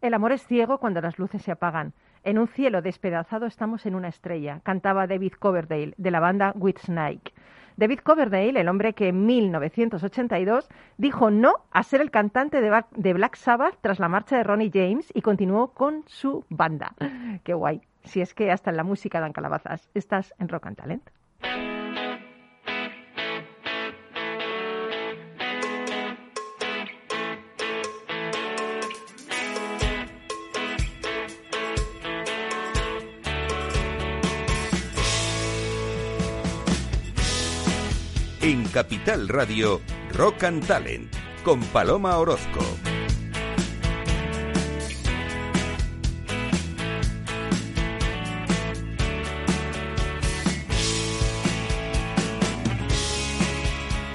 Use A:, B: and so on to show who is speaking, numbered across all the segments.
A: El amor es ciego cuando las luces se apagan. En un cielo despedazado estamos en una estrella, cantaba David Coverdale de la banda Whitesnake. David Coverdale, el hombre que en 1982 dijo no a ser el cantante de Black Sabbath tras la marcha de Ronnie James y continuó con su banda. Qué guay. Si es que hasta en la música dan calabazas. Estás en Rock and Talent.
B: Capital Radio, Rock and Talent, con Paloma Orozco.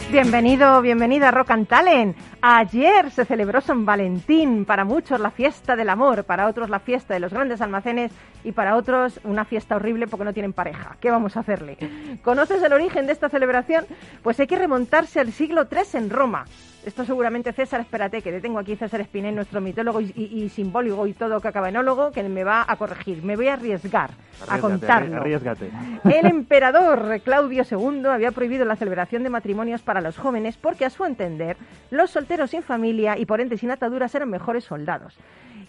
A: Bienvenido, bienvenida a Rock and Talent. Ayer se celebró San Valentín, para muchos la fiesta del amor, para otros la fiesta de los grandes almacenes y para otros una fiesta horrible porque no tienen pareja. ¿Qué vamos a hacerle? ¿Conoces el origen de esta celebración? Pues hay que remontarse al siglo III en Roma. Esto seguramente César, espérate, que tengo aquí César Espinel, nuestro mitólogo y, simbólogo y todo cacabenólogo, que me va a corregir. Me voy a arriesgar a contarlo.
C: Arriesgate.
A: El emperador Claudio II había prohibido la celebración de matrimonios para los jóvenes porque, a su entender, los solteros sin familia y por ende sin ataduras eran mejores soldados.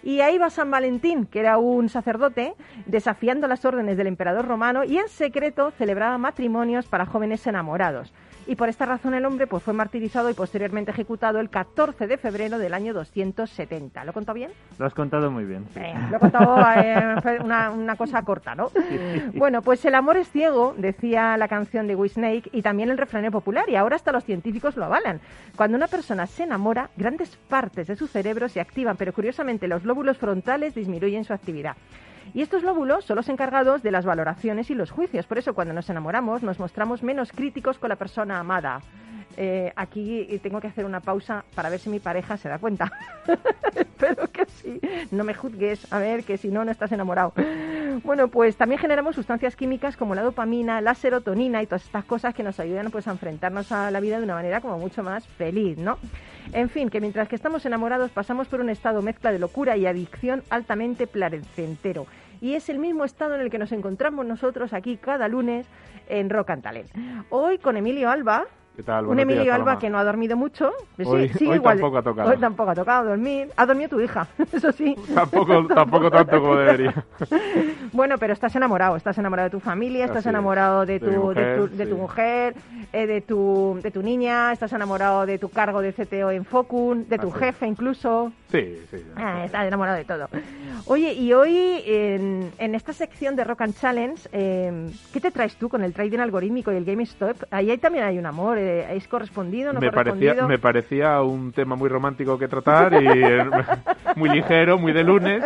A: Y ahí va San Valentín, que era un sacerdote, desafiando las órdenes del emperador romano y en secreto celebraba matrimonios para jóvenes enamorados y por esta razón el hombre pues, fue martirizado y posteriormente ejecutado el 14 de febrero del año 270. ¿Lo he contado bien?
C: Lo has contado muy bien.
A: lo he contado eh, una, una, cosa corta, ¿no? Bueno, pues el amor es ciego, decía la canción de Snake y también el refrán popular, y ahora hasta los científicos lo avalan. Cuando una persona se enamora, grandes partes de su cerebro se activan, pero curiosamente los lóbulos frontales disminuyen su actividad. Y estos lóbulos son los encargados de las valoraciones y los juicios. Por eso cuando nos enamoramos nos mostramos menos críticos con la persona amada. Eh, aquí tengo que hacer una pausa para ver si mi pareja se da cuenta. Espero que sí. No me juzgues, a ver, que si no, no estás enamorado. Bueno, pues también generamos sustancias químicas como la dopamina, la serotonina y todas estas cosas que nos ayudan pues, a enfrentarnos a la vida de una manera como mucho más feliz, ¿no? En fin, que mientras que estamos enamorados pasamos por un estado mezcla de locura y adicción altamente placentero. Y es el mismo estado en el que nos encontramos nosotros aquí cada lunes en Rock and Talent. Hoy con Emilio Alba, un Emilio Alba que no ha dormido mucho.
C: Hoy, tampoco ha tocado.
A: Hoy tampoco ha tocado dormir. Ha dormido tu hija, eso sí.
C: Tampoco, tampoco tanto como debería.
A: bueno, pero estás enamorado. Estás enamorado de tu familia, estás enamorado de tu, de, tu, mujer, eh, de, tu, de tu niña, estás enamorado de tu cargo de CTO en Focun, de tu jefe incluso.
C: Sí, sí.
A: Ah, estás enamorado de todo. Oye, y hoy en, en esta sección de Rock and Challenge, eh, ¿qué te traes tú con el trading algorítmico y el GameStop? Ahí también hay un amor ¿Es correspondido no
C: me Parecía, me parecía un tema muy romántico que tratar y eh, muy ligero, muy de lunes.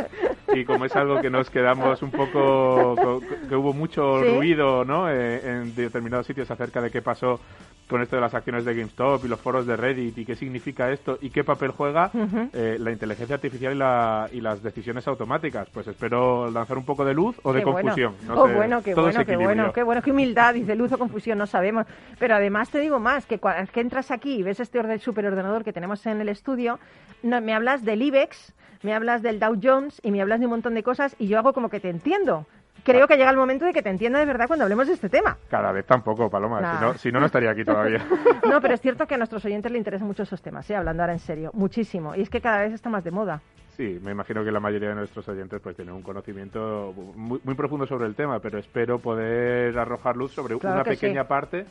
C: Y como es algo que nos quedamos un poco, que hubo mucho ruido ¿no? Eh, en determinados sitios acerca de qué pasó con esto de las acciones de GameStop y los foros de Reddit y qué significa esto y qué papel juega eh, la inteligencia artificial y, la, y, las decisiones automáticas. Pues espero lanzar un poco de luz o de confusión.
A: oh, bueno, qué bueno, qué bueno, qué bueno, qué humildad, dice luz o confusión, no sabemos. Pero además te digo más, que cuando que entras aquí y ves este orden superordenador que tenemos en el estudio, no, me hablas del IBEX, me hablas del Dow Jones y me hablas de un montón de cosas y yo hago como que te entiendo creo que llega el momento de que te entienda de verdad cuando hablemos de este tema.
C: Cada vez tampoco, Paloma. Si, no, no, estaría aquí todavía.
A: no, pero es cierto que a nuestros oyentes les interesan mucho esos temas, ¿eh? hablando ahora en serio. Muchísimo. Y es que cada vez está más de moda.
C: Sí, me imagino que la mayoría de nuestros oyentes pues tienen un conocimiento muy, profundo sobre el tema, pero espero poder arrojar luz sobre una pequeña parte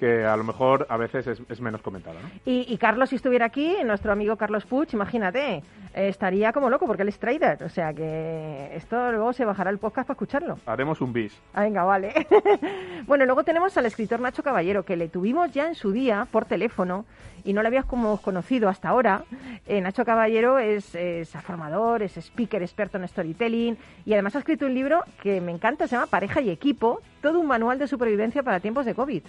C: que a lo mejor a veces es, menos comentado. ¿no?
A: Y, Carlos, si estuviera aquí, nuestro amigo Carlos Puch, imagínate, eh, estaría como loco porque él es trader. O sea que esto luego se bajará el podcast para escucharlo.
C: Haremos un bis.
A: Ah, venga, vale. bueno, luego tenemos al escritor Nacho Caballero, que le tuvimos ya en su día por teléfono y no le habíamos conocido hasta ahora. Eh, Nacho Caballero es, es formador, es speaker, experto en storytelling y además ha escrito un libro que me encanta, se llama Pareja y Equipo, todo un manual de supervivencia para tiempos de COVID.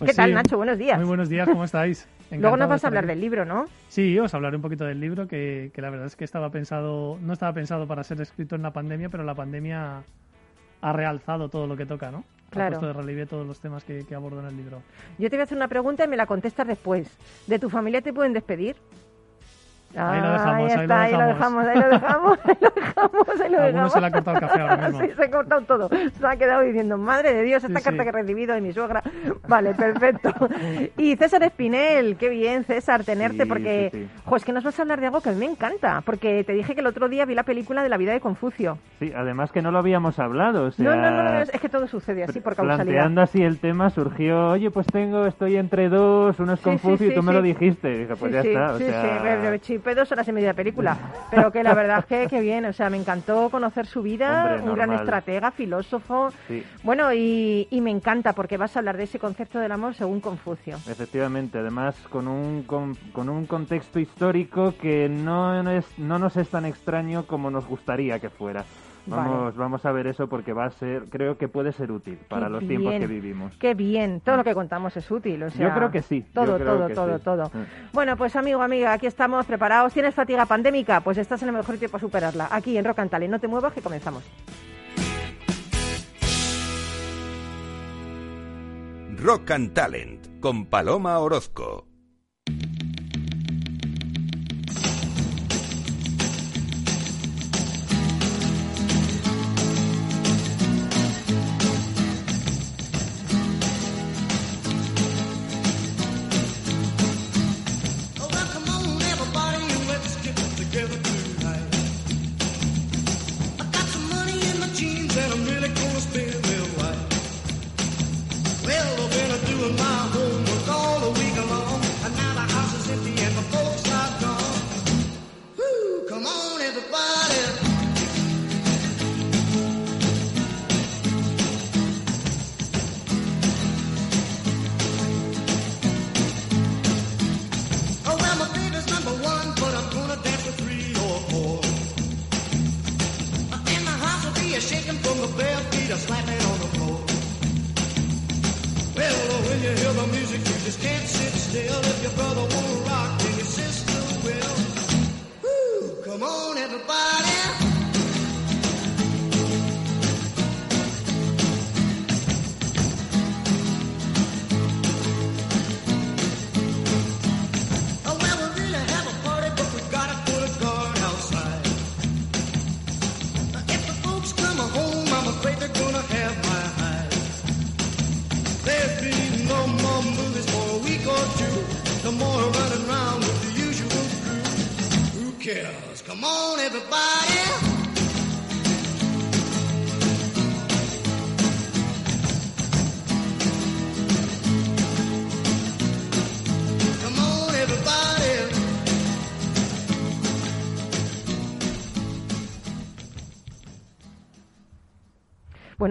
A: Pues ¿Qué tal, Nacho? Buenos días.
D: Muy buenos días, ¿cómo estáis?
A: Luego nos vas a hablar del libro, ¿no?
D: Sí, os hablaré un poquito del libro, que, la verdad es que estaba pensado, no estaba pensado para ser escrito en la pandemia, pero la pandemia ha realzado todo lo que toca, ¿no?
A: Claro.
D: Ha puesto de relieve todos los temas que, que abordo en el libro.
A: Yo te voy a hacer una pregunta y me la contestas después. ¿De tu familia te pueden despedir?
D: Ahí lo dejamos,
A: ahí, está,
D: ahí lo
A: dejamos. Ahí lo dejamos, ahí lo dejamos, ahí lo dejamos.
D: se le ha cortado el café ahora mismo.
A: sí, se ha cortado todo. Se ha quedado diciendo, madre de Dios, esta
D: Sí,
A: carta
D: sí.
A: que he recibido de mi suegra. Vale, perfecto. Y César Espinel, qué bien, César, tenerte,
E: Sí,
A: porque,
E: sí, sí.
A: jo, es que nos vas a hablar de algo que a mí me encanta, porque te dije que el otro día vi la película de la vida de Confucio.
E: Sí, además que no lo habíamos hablado. O sea,
A: no, no, no, no, es que todo sucede así por causalidad.
E: Planteando así el tema surgió, oye, pues tengo, estoy entre dos, uno es
A: Sí, sí,
E: Confucio
A: sí,
E: y tú me
A: sí.
E: lo dijiste. Y dije, pues
A: sí,
E: ya
A: sí,
E: está. o
A: sí,
E: sea,
A: chipé dos horas y media de película, pero que la verdad es que, que bien, o sea, me encantó conocer su vida,
E: Hombre,
A: un gran estratega, filósofo,
E: Sí.
A: bueno, y, y me encanta porque vas a hablar de ese concepto del amor según Confucio.
E: Efectivamente, además con un, con, con un contexto histórico que no, es, no nos es tan extraño como nos gustaría que fuera. Vamos,
A: Vale.
E: vamos a ver eso porque va a ser, creo que puede ser útil para
A: Qué
E: los tiempos que vivimos.
A: Qué bien, todo lo que contamos es útil, o sea,
E: Yo creo que sí,
A: Todo, todo, todo,
E: sí.
A: todo.
E: Mm.
A: Bueno, pues amigo, amiga, aquí estamos preparados. ¿Tienes fatiga pandémica? Pues estás en el mejor sitio para superarla. Aquí en Rock and Talent. No te muevas que comenzamos.
F: Rock and Talent con Paloma Orozco.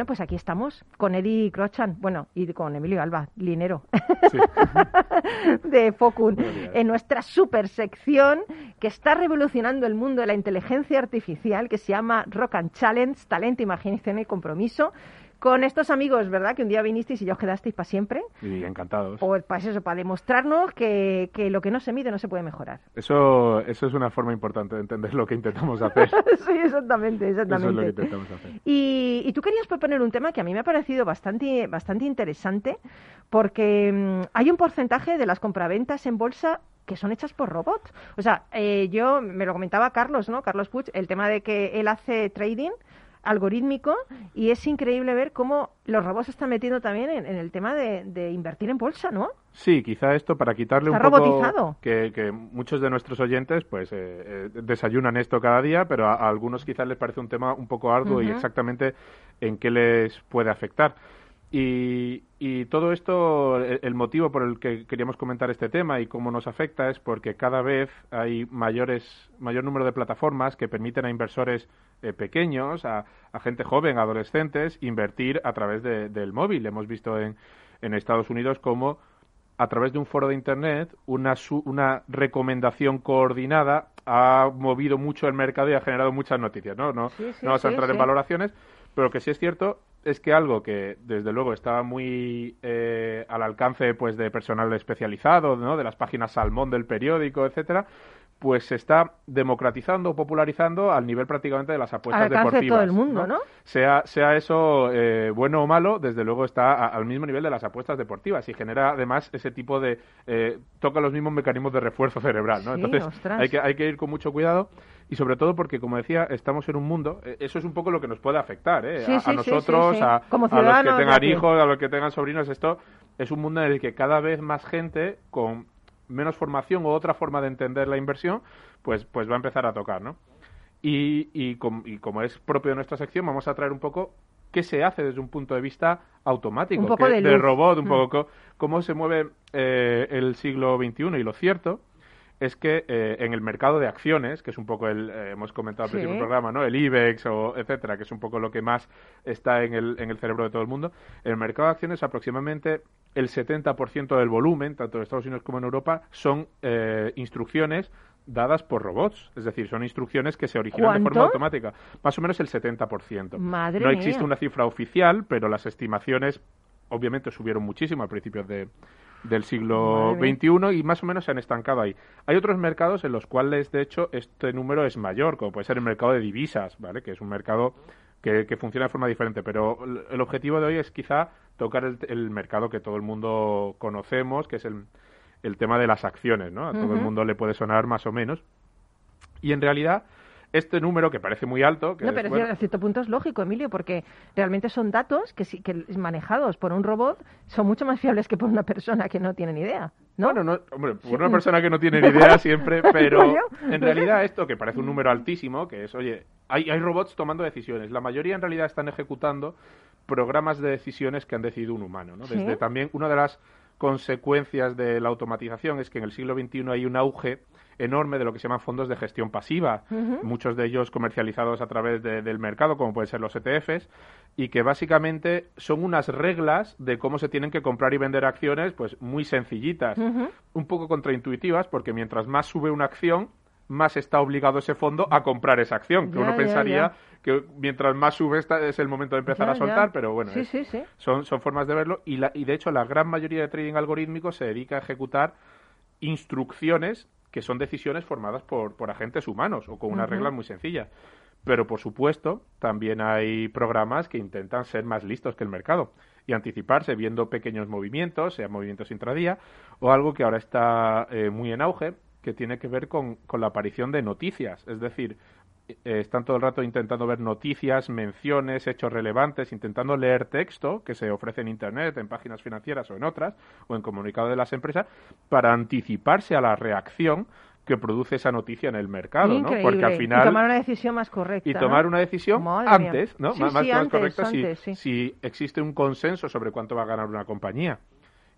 A: Pues aquí estamos con Eddie Crochan, bueno, y con Emilio Alba, linero, de Focun, en nuestra super sección que está revolucionando el mundo de la inteligencia artificial, que se llama Rock and Challenge, talento, imaginación y compromiso, con estos amigos, ¿verdad? Que un día vinisteis y ya os quedasteis para siempre.
C: Y encantados.
A: Pues para eso, para demostrarnos que, que lo que no se mide no se puede mejorar.
C: Eso, eso es una forma importante de entender lo que intentamos hacer.
A: sí, exactamente,
C: Eso es lo que
A: exactamente.
C: intentamos hacer.
A: Y, y tú querías proponer un tema que a mí me ha parecido bastante, bastante interesante, porque mm, hay un porcentaje de las compraventas en bolsa que son hechas por robots. O sea, eh, yo me lo comentaba Carlos, ¿no? Carlos Puig, el tema de que él hace trading algorítmico y es increíble ver cómo los robots se están metiendo también en, en el tema de, de invertir en bolsa, ¿no?
C: Sí, quizá esto para quitarle
A: Está
C: un poco que, que muchos de nuestros oyentes pues eh, eh, desayunan esto cada día, pero a, a algunos quizás les parece un tema un poco arduo y exactamente en qué les puede afectar. Y, y todo esto, el, el motivo por el que queríamos comentar este tema y cómo nos afecta es porque cada vez hay mayores, mayor número de plataformas que permiten a inversores eh, pequeños, a, a gente joven, a adolescentes, invertir a través de- del móvil. Hemos visto en, en Estados Unidos cómo a través de un foro de Internet una, su- una recomendación coordinada ha movido mucho el mercado y ha generado muchas noticias. No, no,
A: Sí, sí,
C: no vamos a
A: sí,
C: entrar en valoraciones, pero que sí es cierto es que algo que desde luego estaba muy eh, al alcance pues de personal especializado, ¿no? de las páginas Salmón del periódico, etcétera, pues se está democratizando, popularizando al nivel prácticamente de las apuestas
A: Al alcance de
C: deportivas.
A: todo el mundo, ¿no?
C: Sea, sea eso eh, bueno o malo, desde luego está a- al mismo nivel de las apuestas deportivas y genera además ese tipo de... eh, toca los mismos mecanismos de refuerzo cerebral, ¿no?
A: Sí,
C: Entonces
A: ostras.
C: hay que, hay que ir con mucho cuidado y sobre todo porque, como decía, estamos en un mundo, eh, eso es un poco lo que nos puede afectar, ¿eh?
A: Sí,
C: a,
A: sí,
C: a
A: sí,
C: nosotros. A,
A: Como
C: a los que tengan hijos, a los que tengan sobrinos, esto es un mundo en el que cada vez más gente con menos formación o otra forma de entender la inversión, pues, pues va a empezar a tocar, ¿no? Y, y, com- y como es propio de nuestra sección, vamos a traer un poco qué se hace desde un punto de vista automático,
A: Un poco
C: qué-
A: de
C: robot, un
A: Mm.
C: poco co- cómo se mueve eh, el siglo XXI. Y lo cierto es que eh, en el mercado de acciones, que es un poco el, eh, hemos comentado al
A: Sí.
C: principio del programa, ¿no? El IBEX o etcétera, que es un poco lo que más está en el, en el cerebro de todo el mundo, en el mercado de acciones aproximadamente el 70% del volumen, tanto en Estados Unidos como en Europa, son eh, instrucciones dadas por robots, es decir, son instrucciones que se originan de forma automática, más o menos el 70%.
A: Madre
C: no
A: mía.
C: existe una cifra oficial, pero las estimaciones obviamente subieron muchísimo a principios de, del siglo. XXI y más o menos se han estancado ahí. Hay otros mercados en los cuales, de hecho, este número es mayor, como puede ser el mercado de divisas, ¿vale? Que es un mercado que, que funciona de forma diferente, pero el- objetivo de hoy es quizá tocar el, el mercado que todo el mundo conocemos, que es el, el tema de las acciones, ¿no? A todo el mundo le puede sonar más o menos. Y en realidad, este número que parece muy alto, que
A: No, pero a cierto punto es lógico, Emilio, porque realmente son datos que, sí- que manejados por un robot son mucho más fiables que por una persona que no tiene ni idea, ¿no?
C: Bueno, no, hombre, por una persona que no tiene ni idea siempre, pero en realidad esto que parece un número altísimo, que es, oye, hay, hay robots tomando decisiones. La mayoría en realidad están ejecutando programas de decisiones que han decidido un humano, ¿no?
A: Sí.
C: Desde también una de las consecuencias de la automatización es que en el siglo XXI hay un auge enorme de lo que se llaman fondos de gestión pasiva, muchos de ellos comercializados a través de- del mercado, como pueden ser los ETFs, y que básicamente son unas reglas de cómo se tienen que comprar y vender acciones, pues muy sencillitas, un poco contraintuitivas, porque mientras más sube una acción, más está obligado ese fondo a comprar esa acción, que
A: Ya,
C: uno pensaría
A: ya.
C: que mientras más sube esta es el momento de empezar a soltar, pero bueno,
A: Sí,
C: es-
A: sí, sí.
C: son, son formas de verlo y, la, y de hecho la gran mayoría de trading algorítmico se dedica a ejecutar instrucciones que son decisiones formadas por, por agentes humanos o con unas
A: Ujú.
C: reglas muy sencillas. Pero por supuesto, también hay programas que intentan ser más listos que el mercado y anticiparse viendo pequeños movimientos, sea movimientos intradía, o algo que ahora está eh, muy en auge, que tiene que ver con, con la aparición de noticias. Es decir, eh, están todo el rato intentando ver noticias, menciones, hechos relevantes, intentando leer texto que se ofrece en Internet, en páginas financieras o en otras, o en comunicado de las empresas, para anticiparse a la reacción que produce esa noticia en el mercado, ¿no? Porque al
A: Y
C: final
A: tomar una decisión más correcta.
C: y
A: ¿no?
C: tomar una decisión
A: Madre mía.
C: antes, ¿no?
A: Sí,
C: más
A: sí,
C: más-
A: antes,
C: correcta si-
A: antes, sí.
C: si existe un consenso sobre cuánto va a ganar una compañía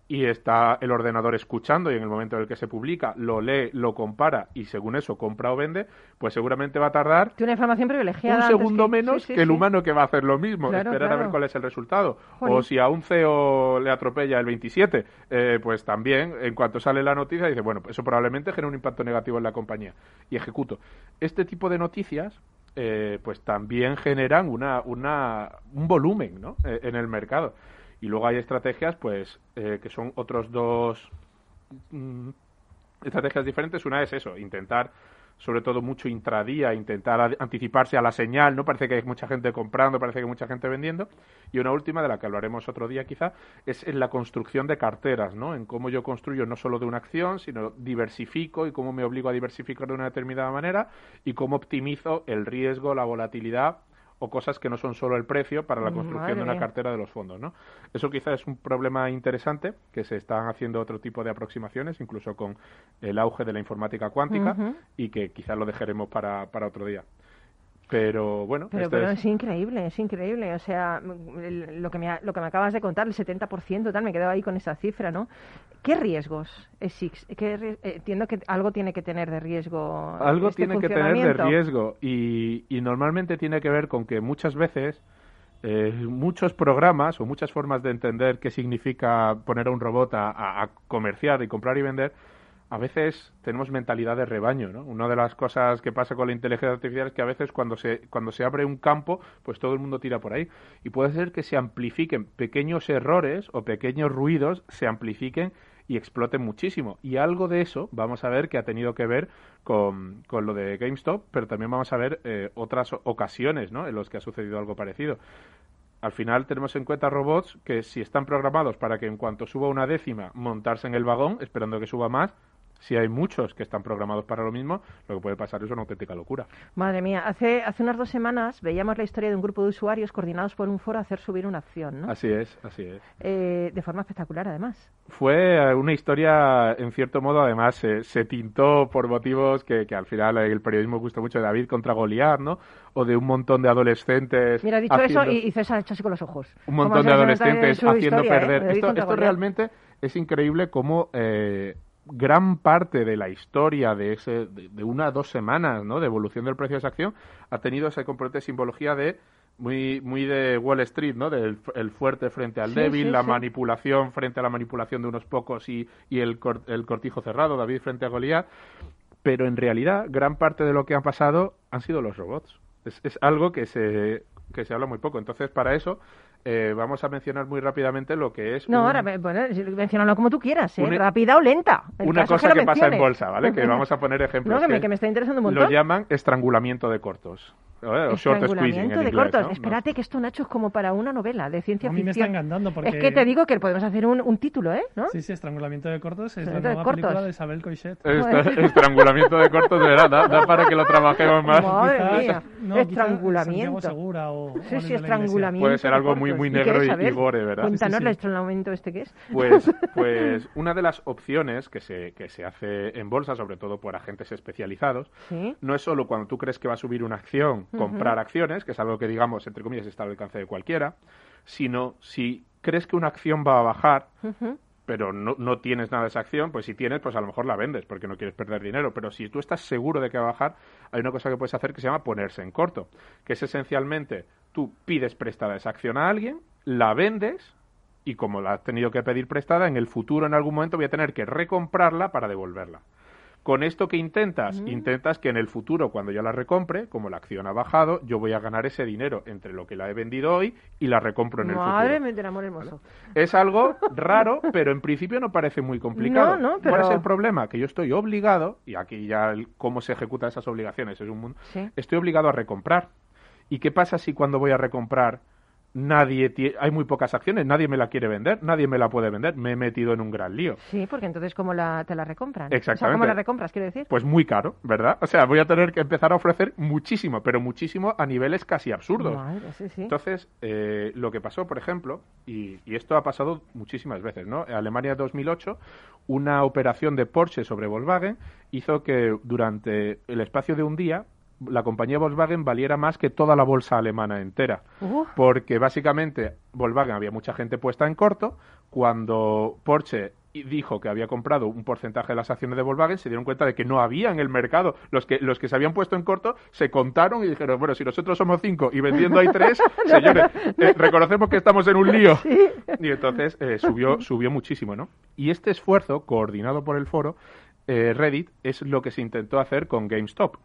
C: y está el ordenador escuchando y en el momento en el que se publica lo lee, lo compara y según eso compra o vende, pues seguramente va a tardar
A: Tiene una información privilegiada.
C: un segundo
A: que-
C: menos
A: sí, sí,
C: que el
A: sí.
C: humano que va a hacer lo mismo,
A: Claro,
C: esperar a ver cuál es el resultado. O si a un CEO le atropella el 27, eh, pues también, en cuanto sale la noticia, dice, bueno, eso probablemente genera un impacto negativo en la compañía. Y ejecuto. Este tipo de noticias, eh, pues también generan una, una, un volumen ¿no? Eh, en el mercado. Y luego hay estrategias, pues, eh, que son otros dos mm, estrategias diferentes. Una es eso, intentar, sobre todo mucho intradía, intentar anticiparse a la señal, ¿no? Parece que hay mucha gente comprando, parece que hay mucha gente vendiendo. Y una última, de la que hablaremos otro día quizá, es en la construcción de carteras, ¿no? En cómo yo construyo no solo de una acción, sino diversifico y cómo me obligo a diversificar de una determinada manera y cómo optimizo el riesgo, la volatilidad o cosas que no son solo el precio para la construcción
A: Madre
C: de una
A: mía.
C: cartera de los fondos, ¿no? Eso quizá es un problema interesante, que se están haciendo otro tipo de aproximaciones, incluso con el auge de la informática cuántica,
A: Ujú.
C: y que quizás lo dejaremos para, para otro día. Pero bueno,
A: Pero,
C: este
A: pero
C: es-
A: es increíble, es increíble. O sea, el- lo, que me, lo que me acabas de contar, el 70%, tal, me quedo ahí con esa cifra, ¿no? ¿Qué riesgos existen? ¿Qué ri- eh, entiendo que algo tiene que tener de riesgo.
C: algo
A: este
C: tiene que tener de riesgo y, y normalmente tiene que ver con que muchas veces eh, muchos programas o muchas formas de entender qué significa poner a un robot a, a- a comerciar y comprar y vender, a veces tenemos mentalidad de rebaño, ¿no? Una de las cosas que pasa con la inteligencia artificial es que a veces cuando se, cuando se abre un campo, pues todo el mundo tira por ahí. Y puede ser que se amplifiquen pequeños errores o pequeños ruidos, se amplifiquen y exploten muchísimo. Y algo de eso vamos a ver que ha tenido que ver con, con lo de GameStop, pero también vamos a ver eh, otras ocasiones ¿no? en las que ha sucedido algo parecido. Al final tenemos en cuenta robots que si están programados para que en cuanto suba una décima montarse en el vagón, esperando que suba más, si hay muchos que están programados para lo mismo, lo que puede pasar es una auténtica locura.
A: Madre mía, hace, hace unas dos semanas veíamos la historia de un grupo de usuarios coordinados por un foro a hacer subir una acción, ¿no?
C: Así es, así es.
A: Eh, de forma espectacular, además.
C: Fue una historia, en cierto modo, además, eh, se tintó por motivos que, que al final el periodismo gusta mucho de David contra Goliat, ¿no? O de un montón de adolescentes.
A: Mira, ha dicho
C: haciendo-
A: eso y, y César ha hecho así con los ojos.
C: un montón de adolescentes haciendo
A: historia, ¿eh?
C: perder. Esto, esto realmente es increíble cómo eh, gran parte de la historia de, ese, de, de una o dos semanas ¿no? de evolución del precio de esa acción ha tenido ese componente de simbología de muy, muy de Wall Street, ¿no? Del el fuerte frente al
A: Sí,
C: débil,
A: sí,
C: la
A: sí.
C: manipulación frente a la manipulación de unos pocos y, y el, cor- el cortijo cerrado, David frente a Goliat. Pero en realidad, gran parte de lo que ha pasado han sido los robots. Es, es algo que se, que se habla muy poco. Entonces, para eso, eh, vamos a mencionar muy rápidamente lo que es.
A: No,
C: un-
A: ahora, bueno, menciónalo como tú quieras, ¿eh?
C: Un-
A: Rápida o lenta. El
C: una cosa que pasa en bolsa, ¿vale? Que vamos a poner ejemplos.
A: No, que me, que me está interesando un
C: Lo llaman estrangulamiento de cortos. ¿Eh? O short squeezing
A: de
C: inglés,
A: cortos.
C: ¿no?
A: Espérate, que esto, Nacho, es como para una novela de ciencia
D: A mí me está
A: ficción.
D: porque...
A: Es que te digo que podemos hacer un, un título, ¿eh? ¿No?
D: Sí, sí, Estrangulamiento de cortos es la
A: Estrangulamiento de
D: nueva
A: cortos.
D: película de Isabel Coixet.
C: Estra- estrangulamiento de cortos, de verdad, da, da para que lo trabajemos más.
A: Madre
D: Quizás-
A: mía,
D: no,
A: estrangulamiento.
D: Segura o
A: Sí, sí, estrangulamiento.
C: Puede ser algo muy, muy
A: ¿Y
C: negro y- y gore, ¿verdad?
A: Cuéntanos
D: Sí, sí.
A: el estrangulamiento este que es.
C: Pues, pues una de las opciones que se, que se hace en bolsa, sobre todo por agentes especializados,
A: Sí.
C: no es solo cuando tú crees que va a subir una acción, comprar acciones, que es algo que digamos, entre comillas, está al alcance de cualquiera, sino si crees que una acción va a bajar, pero no, no tienes nada de esa acción, pues si tienes, pues a lo mejor la vendes porque no quieres perder dinero. Pero si tú estás seguro de que va a bajar, hay una cosa que puedes hacer que se llama ponerse en corto, que es esencialmente tú pides prestada esa acción a alguien, la vendes y como la has tenido que pedir prestada, en el futuro en algún momento voy a tener que recomprarla para devolverla. Con esto que intentas,
A: Mm.
C: intentas que en el futuro, cuando yo la recompre, como la acción ha bajado, yo voy a ganar ese dinero entre lo que la he vendido hoy y la recompro en el
A: Madre
C: futuro.
A: mía, del amor hermoso.
C: Es algo raro, pero en principio no parece muy complicado.
A: No, no,
C: ¿Cuál
A: pero-
C: es el problema? Que yo estoy obligado, y aquí ya el- cómo se ejecutan esas obligaciones es un mundo,
A: Sí.
C: estoy obligado a recomprar. ¿Y qué pasa si cuando voy a recomprar nadie hay muy pocas acciones, nadie me la quiere vender, nadie me la puede vender, me he metido en un gran lío?
A: Sí, porque entonces, ¿cómo la, te la recompran? O sea,
C: Exactamente.
A: ¿cómo la recompras, quiero decir?
C: Pues muy caro, ¿verdad? O sea, voy a tener que empezar a ofrecer muchísimo, pero muchísimo a niveles casi absurdos.
A: Madre, sí, sí.
C: Entonces, eh, lo que pasó, por ejemplo, y, y esto ha pasado muchísimas veces, ¿no? En Alemania 2008, una operación de Porsche sobre Volkswagen hizo que durante el espacio de un día la compañía Volkswagen valiera más que toda la bolsa alemana entera. Porque básicamente Volkswagen había mucha gente puesta en corto. Cuando Porsche dijo que había comprado un porcentaje de las acciones de Volkswagen, se dieron cuenta de que no había en el mercado. Los que, los que se habían puesto en corto se contaron y dijeron, bueno, si nosotros somos cinco y vendiendo hay tres, señores, eh, reconocemos que estamos en un lío. Y entonces eh, subió, subió muchísimo, ¿no? Y este esfuerzo, coordinado por el foro, eh, Reddit, es lo que se intentó hacer con GameStop.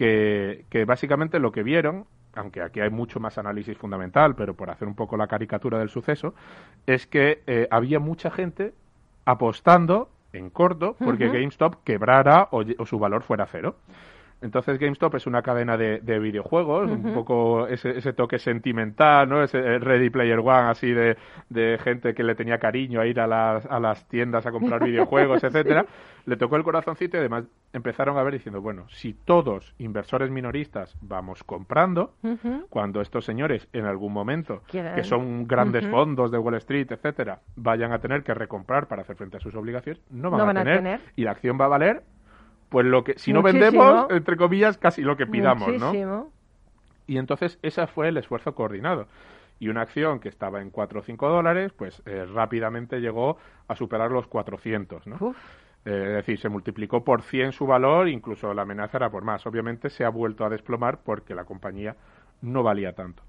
C: Que, que básicamente lo que vieron, aunque aquí hay mucho más análisis fundamental, pero por hacer un poco la caricatura del suceso, es que eh, había mucha gente apostando en corto porque. GameStop quebrara o su valor fuera cero. Entonces GameStop es una cadena de, de videojuegos, un poco ese, ese toque sentimental, ¿no? Ese eh, Ready Player One, así de, de gente que le tenía cariño a ir a las, a las tiendas a comprar videojuegos, etcétera. Le tocó el corazoncito y además empezaron a ver diciendo, bueno, si todos inversores minoristas vamos comprando, cuando estos señores en algún momento,
A: Quieran-
C: que son grandes fondos de Wall Street, etcétera, vayan a tener que recomprar para hacer frente a sus obligaciones, no van,
A: No
C: a,
A: van a
C: tener,
A: tener.
C: y la acción va a valer pues lo que si no
A: Muchísimo.
C: vendemos entre comillas casi lo que pidamos, ¿no?
A: Muchísimo.
C: Y entonces ese fue el esfuerzo coordinado. Y una acción que estaba en 4 o 5 dólares, pues eh, rápidamente llegó a superar los 400, ¿no?
A: Uf.
C: Eh, es decir, se multiplicó por 100 su valor, incluso la amenaza era por más. Obviamente se ha vuelto a desplomar porque la compañía no valía tanto.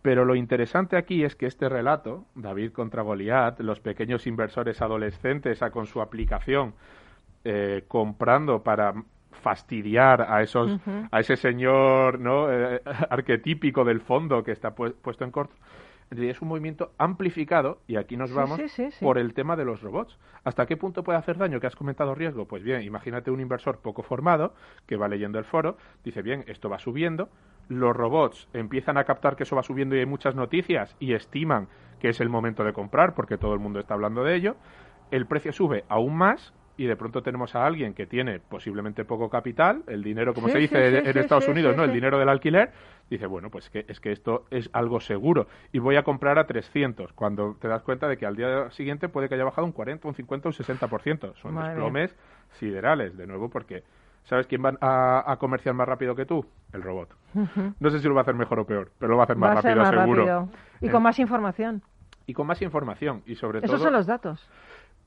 C: Pero lo interesante aquí es que este relato, David contra Goliat, los pequeños inversores adolescentes a- con su aplicación eh, comprando para fastidiar a esos a ese señor no Eh, arquetípico del fondo que está pu- puesto en corto es un movimiento amplificado, y aquí nos vamos,
A: sí, sí, sí.
C: por el tema de los robots. ¿Hasta qué punto puede hacer daño? que has comentado riesgo? Pues bien, imagínate un inversor poco formado que va leyendo el foro, dice, bien, esto va subiendo, los robots empiezan a captar que eso va subiendo y hay muchas noticias y estiman que es el momento de comprar porque todo el mundo está hablando de ello, el precio sube aún más y de pronto tenemos a alguien que tiene posiblemente poco capital, el dinero, como
A: Sí,
C: se dice
A: sí,
C: en
A: sí,
C: Estados Unidos, ¿no? El dinero del alquiler, dice, bueno, pues que, es que esto es algo seguro y voy a comprar a 300, cuando te das cuenta de que al día siguiente puede que haya bajado un 40, un 50, un 60%. Son
A: Madre
C: desplomes siderales, de nuevo, porque ¿sabes quién va a, a comerciar más rápido que tú? El robot. No sé si lo va a hacer mejor o peor, pero lo va a hacer más
A: Va a ser
C: rápido,
A: más
C: seguro.
A: rápido. Y
C: Eh,
A: con más información.
C: y con más información y sobre
A: Esos
C: todo
A: son los datos.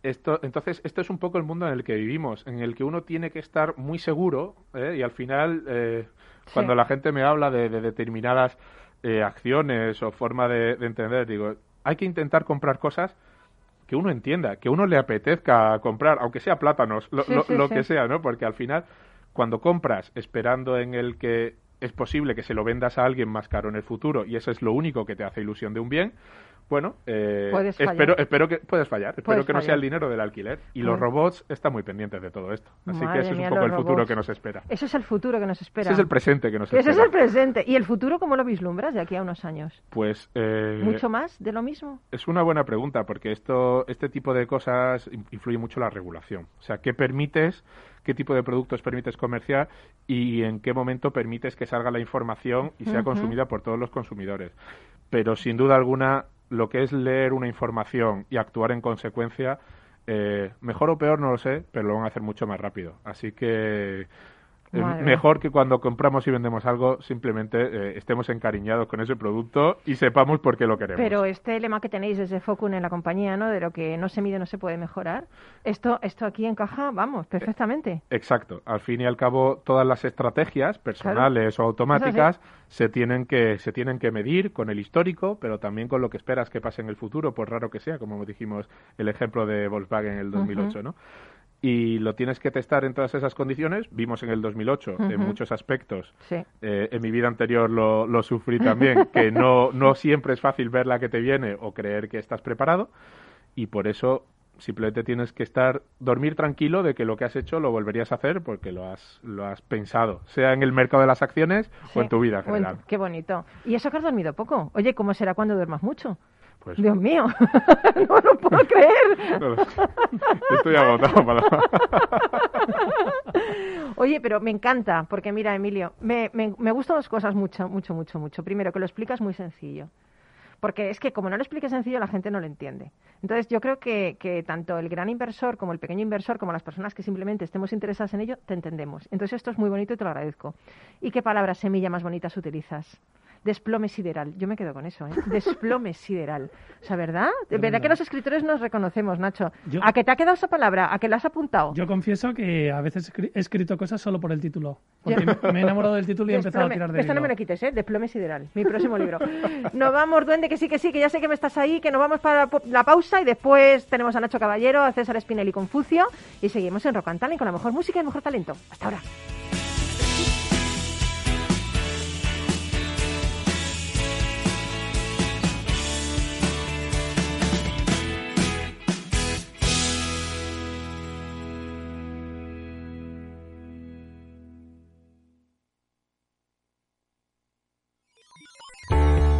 C: Esto entonces esto es un poco el mundo en el que vivimos en el que uno tiene que estar muy seguro ¿eh? y al final eh, cuando la gente me habla de, de determinadas eh, acciones o forma de, de entender digo hay que intentar comprar cosas que uno entienda que uno le apetezca comprar aunque sea plátanos lo,
A: Sí,
C: lo-
A: sí,
C: lo
A: sí.
C: que sea no porque al final cuando compras esperando en el que es posible que se lo vendas a alguien más caro en el futuro y eso es lo único que te hace ilusión de un bien bueno, eh,
A: Puedes fallar.
C: espero, espero que puedes fallar, espero
A: Puedes
C: que no sea el dinero del alquiler. Y los robots están muy pendientes de todo esto. Así
A: Madre
C: que eso es un poco el futuro que nos espera.
A: Ese es el futuro que nos espera.
C: Ese es el presente que nos
A: Ese es
C: espera.
A: el presente. ¿Y el futuro cómo lo vislumbras de aquí a unos años?
C: Pues eh,
A: ¿Mucho más de lo mismo?
C: es una buena pregunta porque esto, este tipo de cosas in- influye mucho la regulación. O sea, ¿qué permites, qué tipo de productos permites comerciar y en qué momento permites que salga la información y sea consumida por todos los consumidores? Pero sin duda alguna, lo que es leer una información y actuar en consecuencia, eh, mejor o peor no lo sé, pero lo van a hacer mucho más rápido. Así que
A: Madre
C: mejor que cuando compramos y vendemos algo, simplemente eh, estemos encariñados con ese producto y sepamos por qué lo queremos.
A: Pero este lema que tenéis desde Focun en la compañía, ¿no? De lo que no se mide no se puede mejorar. Esto, esto aquí encaja, vamos, perfectamente.
C: Exacto. Al fin y al cabo, todas las estrategias personales o automáticas se tienen que se tienen que medir con el histórico, pero también con lo que esperas que pase en el futuro, por raro que sea, como dijimos el ejemplo de Volkswagen en el 2008, ¿no? Y lo tienes que testar en todas esas condiciones. Vimos en el 2008 en
A: Ujú.
C: muchos aspectos.
A: Sí.
C: eh, en mi vida anterior lo, lo sufrí también, que no, no siempre es fácil ver la que te viene o creer que estás preparado. Y por eso simplemente tienes que estar dormir tranquilo de que lo que has hecho lo volverías a hacer porque lo has lo has pensado sea en el mercado de las acciones
A: Sí.
C: o en tu vida en
A: en-
C: general
A: Qué bonito. ¿Y eso que has dormido poco? Oye, ¿cómo será cuando duermas mucho?
C: Pues
A: Dios mío, no lo puedo creer.
C: no estoy agotado Paloma.
A: Oye, pero me encanta, porque mira, Emilio, me, me, me gustan dos cosas mucho, mucho, mucho, mucho. Primero, que lo explicas muy sencillo. Porque es que como no lo expliques sencillo, la gente no lo entiende. Entonces, yo creo que, que tanto el gran inversor como el pequeño inversor, como las personas que simplemente estemos interesadas en ello, te entendemos. Entonces, esto es muy bonito y te lo agradezco. ¿Y qué palabra semilla más bonitas utilizas? Desplome sideral. Yo me quedo con eso, ¿eh? Desplome sideral. O sea, ¿verdad? ¿Verdad que los escritores nos reconocemos, Nacho?
D: Yo-
A: ¿A qué te ha quedado esa palabra? ¿A qué la has apuntado?
D: Yo confieso que a veces he escrito cosas solo por el título. Porque me- me he enamorado del título y he empezado a tirar de
A: Esto no me lo quites, ¿eh? Desplome sideral, mi próximo libro. Nos vamos, duende, que sí, que sí, que ya sé que me estás ahí, que nos vamos para la la pausa y después tenemos a Nacho Caballero, a César Spinelli Confucio y seguimos en Rock and Talent con la mejor música y el mejor talento. Hasta ahora.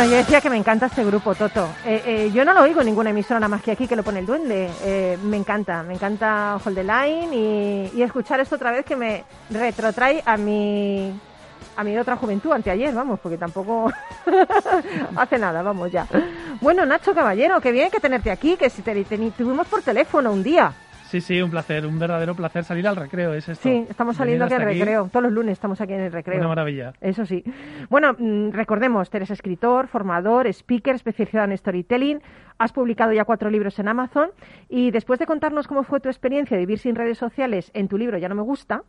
A: Bueno, yo decía que me encanta este grupo, Toto. Eh, eh, yo no lo oigo en ninguna emisora nada más que aquí que lo pone el duende. Eh, me encanta, me encanta Hold the Line y, escuchar esto otra vez que me retrotrae a mi a mi otra juventud, anteayer, vamos, porque tampoco hace nada, vamos ya. Bueno, Nacho Caballero, qué bien que tenerte aquí, que si te, te- tuvimos por teléfono un día.
D: Sí, sí, un placer, un verdadero placer salir al recreo, es esto.
A: Sí, estamos saliendo aquí al recreo. Todos los lunes estamos aquí en el recreo.
D: Una maravilla.
A: Eso sí. Bueno, mm, recordemos, eres escritor, formador, speaker, especializado en storytelling. Has publicado ya cuatro libros en Amazon. Y después de contarnos cómo fue tu experiencia de vivir sin redes sociales en tu libro Ya no me gusta,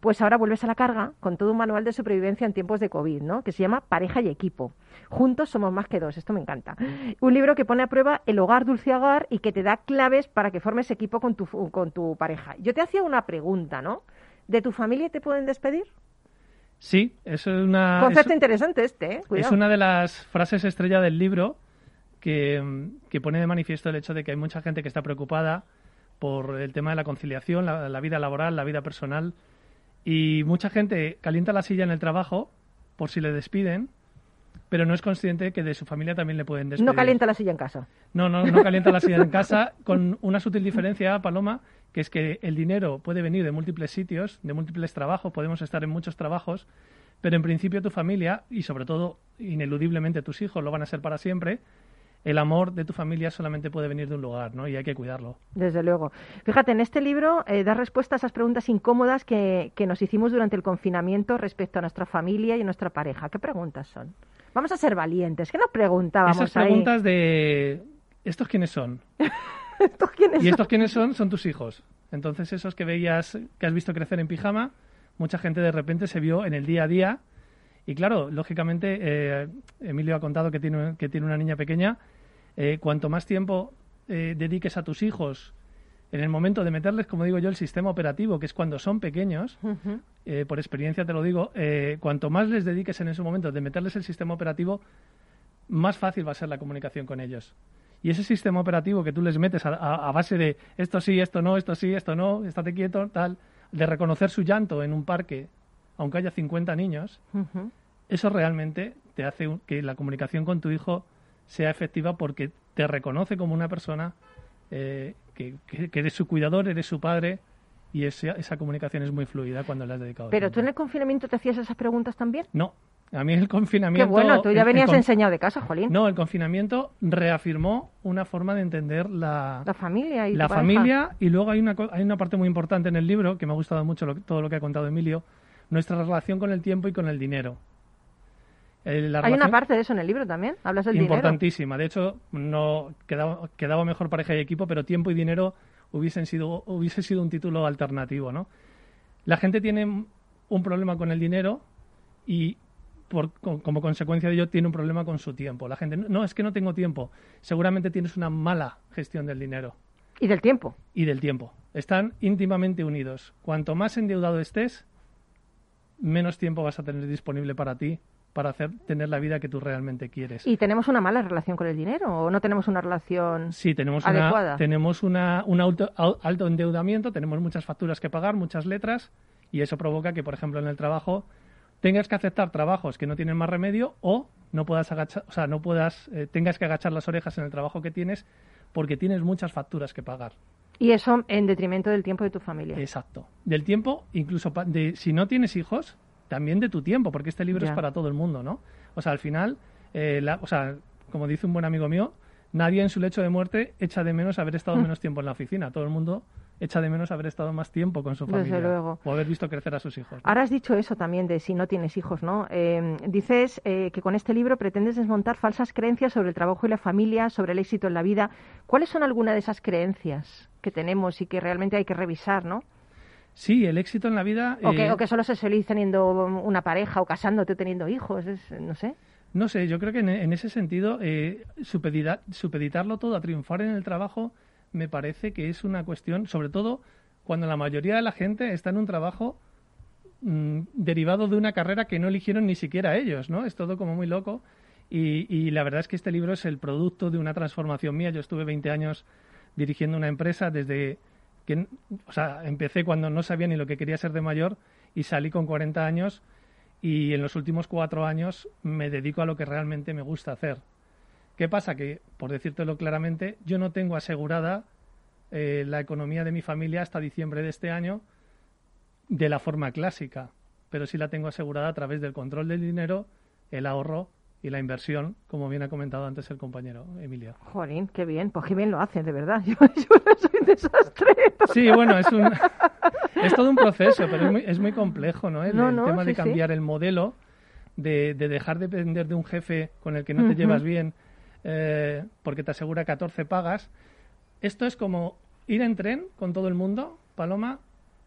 A: pues ahora vuelves a la carga con todo un manual de supervivencia en tiempos de COVID, ¿no? Que se llama Pareja y Equipo. Juntos somos más que dos. Esto me encanta. Un libro que pone a prueba el hogar dulce hogar y que te da claves para que formes equipo con tu, con tu pareja. Yo te hacía una pregunta, ¿no? ¿De tu familia te pueden despedir?
D: Sí, eso es una...
A: Concepto
D: es-
A: interesante este, ¿eh?
D: Es una de las frases estrella del libro que, que pone de manifiesto el hecho de que hay mucha gente que está preocupada por el tema de la conciliación, la, la vida laboral, la vida personal, y mucha gente calienta la silla en el trabajo por si le despiden, pero no es consciente que de su familia también le pueden despedir.
A: No calienta la silla en casa.
D: No, no, no calienta la silla en casa, con una sutil diferencia, Paloma, que es que el dinero puede venir de múltiples sitios, de múltiples trabajos, podemos estar en muchos trabajos, pero en principio tu familia, y sobre todo, ineludiblemente tus hijos, lo van a ser para siempre, el amor de tu familia solamente puede venir de un lugar, ¿no? Y hay que cuidarlo.
A: Desde luego. Fíjate, en este libro eh, das respuesta a esas preguntas incómodas que, que nos hicimos durante el confinamiento respecto a nuestra familia y a nuestra pareja. ¿Qué preguntas son? Vamos a ser valientes. ¿Qué nos preguntábamos
D: Esas
A: ahí?
D: preguntas de... ¿Estos quiénes son?
A: ¿Estos quiénes
D: y
A: son?
D: estos quiénes son son tus hijos. Entonces esos que veías, que has visto crecer en pijama, mucha gente de repente se vio en el día a día. Y claro, lógicamente, eh, Emilio ha contado que tiene, que tiene una niña pequeña. Eh, cuanto más tiempo eh, dediques a tus hijos en el momento de meterles, como digo yo, el sistema operativo, que es cuando son pequeños, eh, por experiencia te lo digo, eh, cuanto más les dediques en ese momento de meterles el sistema operativo, más fácil va a ser la comunicación con ellos. Y ese sistema operativo que tú les metes a, a- a base de esto sí, esto no, esto sí, esto no, estate quieto, tal, de reconocer su llanto en un parque, aunque haya 50 niños. Eso realmente te hace que la comunicación con tu hijo sea efectiva porque te reconoce como una persona eh, que, eres su cuidador, eres su padre y esa, esa comunicación es muy fluida cuando le has dedicado
A: Pero
D: tiempo.
A: tú en el confinamiento te hacías esas preguntas también.
D: No, a mí el
A: Qué
D: confinamiento...
A: bueno, tú ya
D: el- el
A: venías enseñado de casa, Jolín.
D: No, el confinamiento reafirmó una forma de entender la,
A: La familia y
D: la
A: pareja.
D: familia y luego hay una, hay una parte muy importante en el libro que me ha gustado mucho lo todo lo que ha contado Emilio, nuestra relación con el tiempo y con el dinero. Eh,
A: Hay una parte de eso en el libro también. Hablas del dinero.
D: importantísima. De hecho, no quedaba, quedaba mejor pareja y equipo, pero tiempo y dinero hubiesen sido, hubiese sido un título alternativo, ¿no? La gente tiene un problema con el dinero y por, como consecuencia de ello tiene un problema con su tiempo. La gente, no, es que no tengo tiempo. Seguramente tienes una mala gestión del dinero
A: Y del tiempo.
D: y del tiempo. Están íntimamente unidos. Cuanto más endeudado estés, menos tiempo vas a tener disponible para ti, para hacer, tener la vida que tú realmente quieres.
A: ¿Y tenemos una mala relación con el dinero o no tenemos una relación
D: Sí, tenemos, una, tenemos una, un au- alto endeudamiento, tenemos muchas facturas que pagar, muchas letras, y eso provoca que, por ejemplo, en el trabajo tengas que aceptar trabajos que no tienen más remedio o no puedas agachar, o sea, no puedas, eh, tengas que agachar las orejas en el trabajo que tienes porque tienes muchas facturas que pagar.
A: Y eso en detrimento del tiempo de tu familia.
D: Exacto. Del tiempo, incluso de, si no tienes hijos, también de tu tiempo, porque este libro
A: Ya.
D: es para todo el mundo, ¿no? O sea, al final, eh, la- o sea, como dice un buen amigo mío, nadie en su lecho de muerte echa de menos haber estado menos tiempo en la oficina. Todo el mundo echa de menos haber estado más tiempo con su
A: Desde
D: familia
A: luego.
D: o haber visto crecer a sus hijos. ¿no?
A: Ahora has dicho eso también de si no tienes hijos, ¿no? Eh, dices eh, que con este libro pretendes desmontar falsas creencias sobre el trabajo y la familia, sobre el éxito en la vida. ¿Cuáles son algunas de esas creencias que tenemos y que realmente hay que revisar, ¿no?
D: Sí, el éxito en la vida...
A: O, que,
D: eh,
A: o que solo se feliz teniendo una pareja o casándote o teniendo hijos, es- no sé.
D: No sé, yo creo que en, en ese sentido, eh, supedita- supeditarlo todo a triunfar en el trabajo me parece que es una cuestión, sobre todo cuando la mayoría de la gente está en un trabajo mm, derivado de una carrera que no eligieron ni siquiera ellos, ¿no? Es todo como muy loco. Y, y la verdad es que este libro es el producto de una transformación mía. Yo estuve 20 años dirigiendo una empresa desde o sea, empecé cuando no sabía ni lo que quería ser de mayor y salí con 40 años y en los últimos cuatro años me dedico a lo que realmente me gusta hacer. ¿Qué pasa? Que, por decírtelo claramente, yo no tengo asegurada eh, la economía de mi familia hasta diciembre de este año de la forma clásica, pero sí la tengo asegurada a través del control del dinero, el ahorro y la inversión, como bien ha comentado antes el compañero Emilio.
A: Jolín, qué bien, pues qué bien lo hacen, de verdad. Yo, yo soy un desastre.
D: Sí, bueno, es, un, es todo un proceso, pero es muy, es muy complejo, ¿no? El,
A: No,
D: el tema de
A: sí.
D: cambiar el modelo, de, de dejar de depender de un jefe con el que no te llevas bien eh, porque te asegura 14 pagas. Esto es como ir en tren con todo el mundo, Paloma,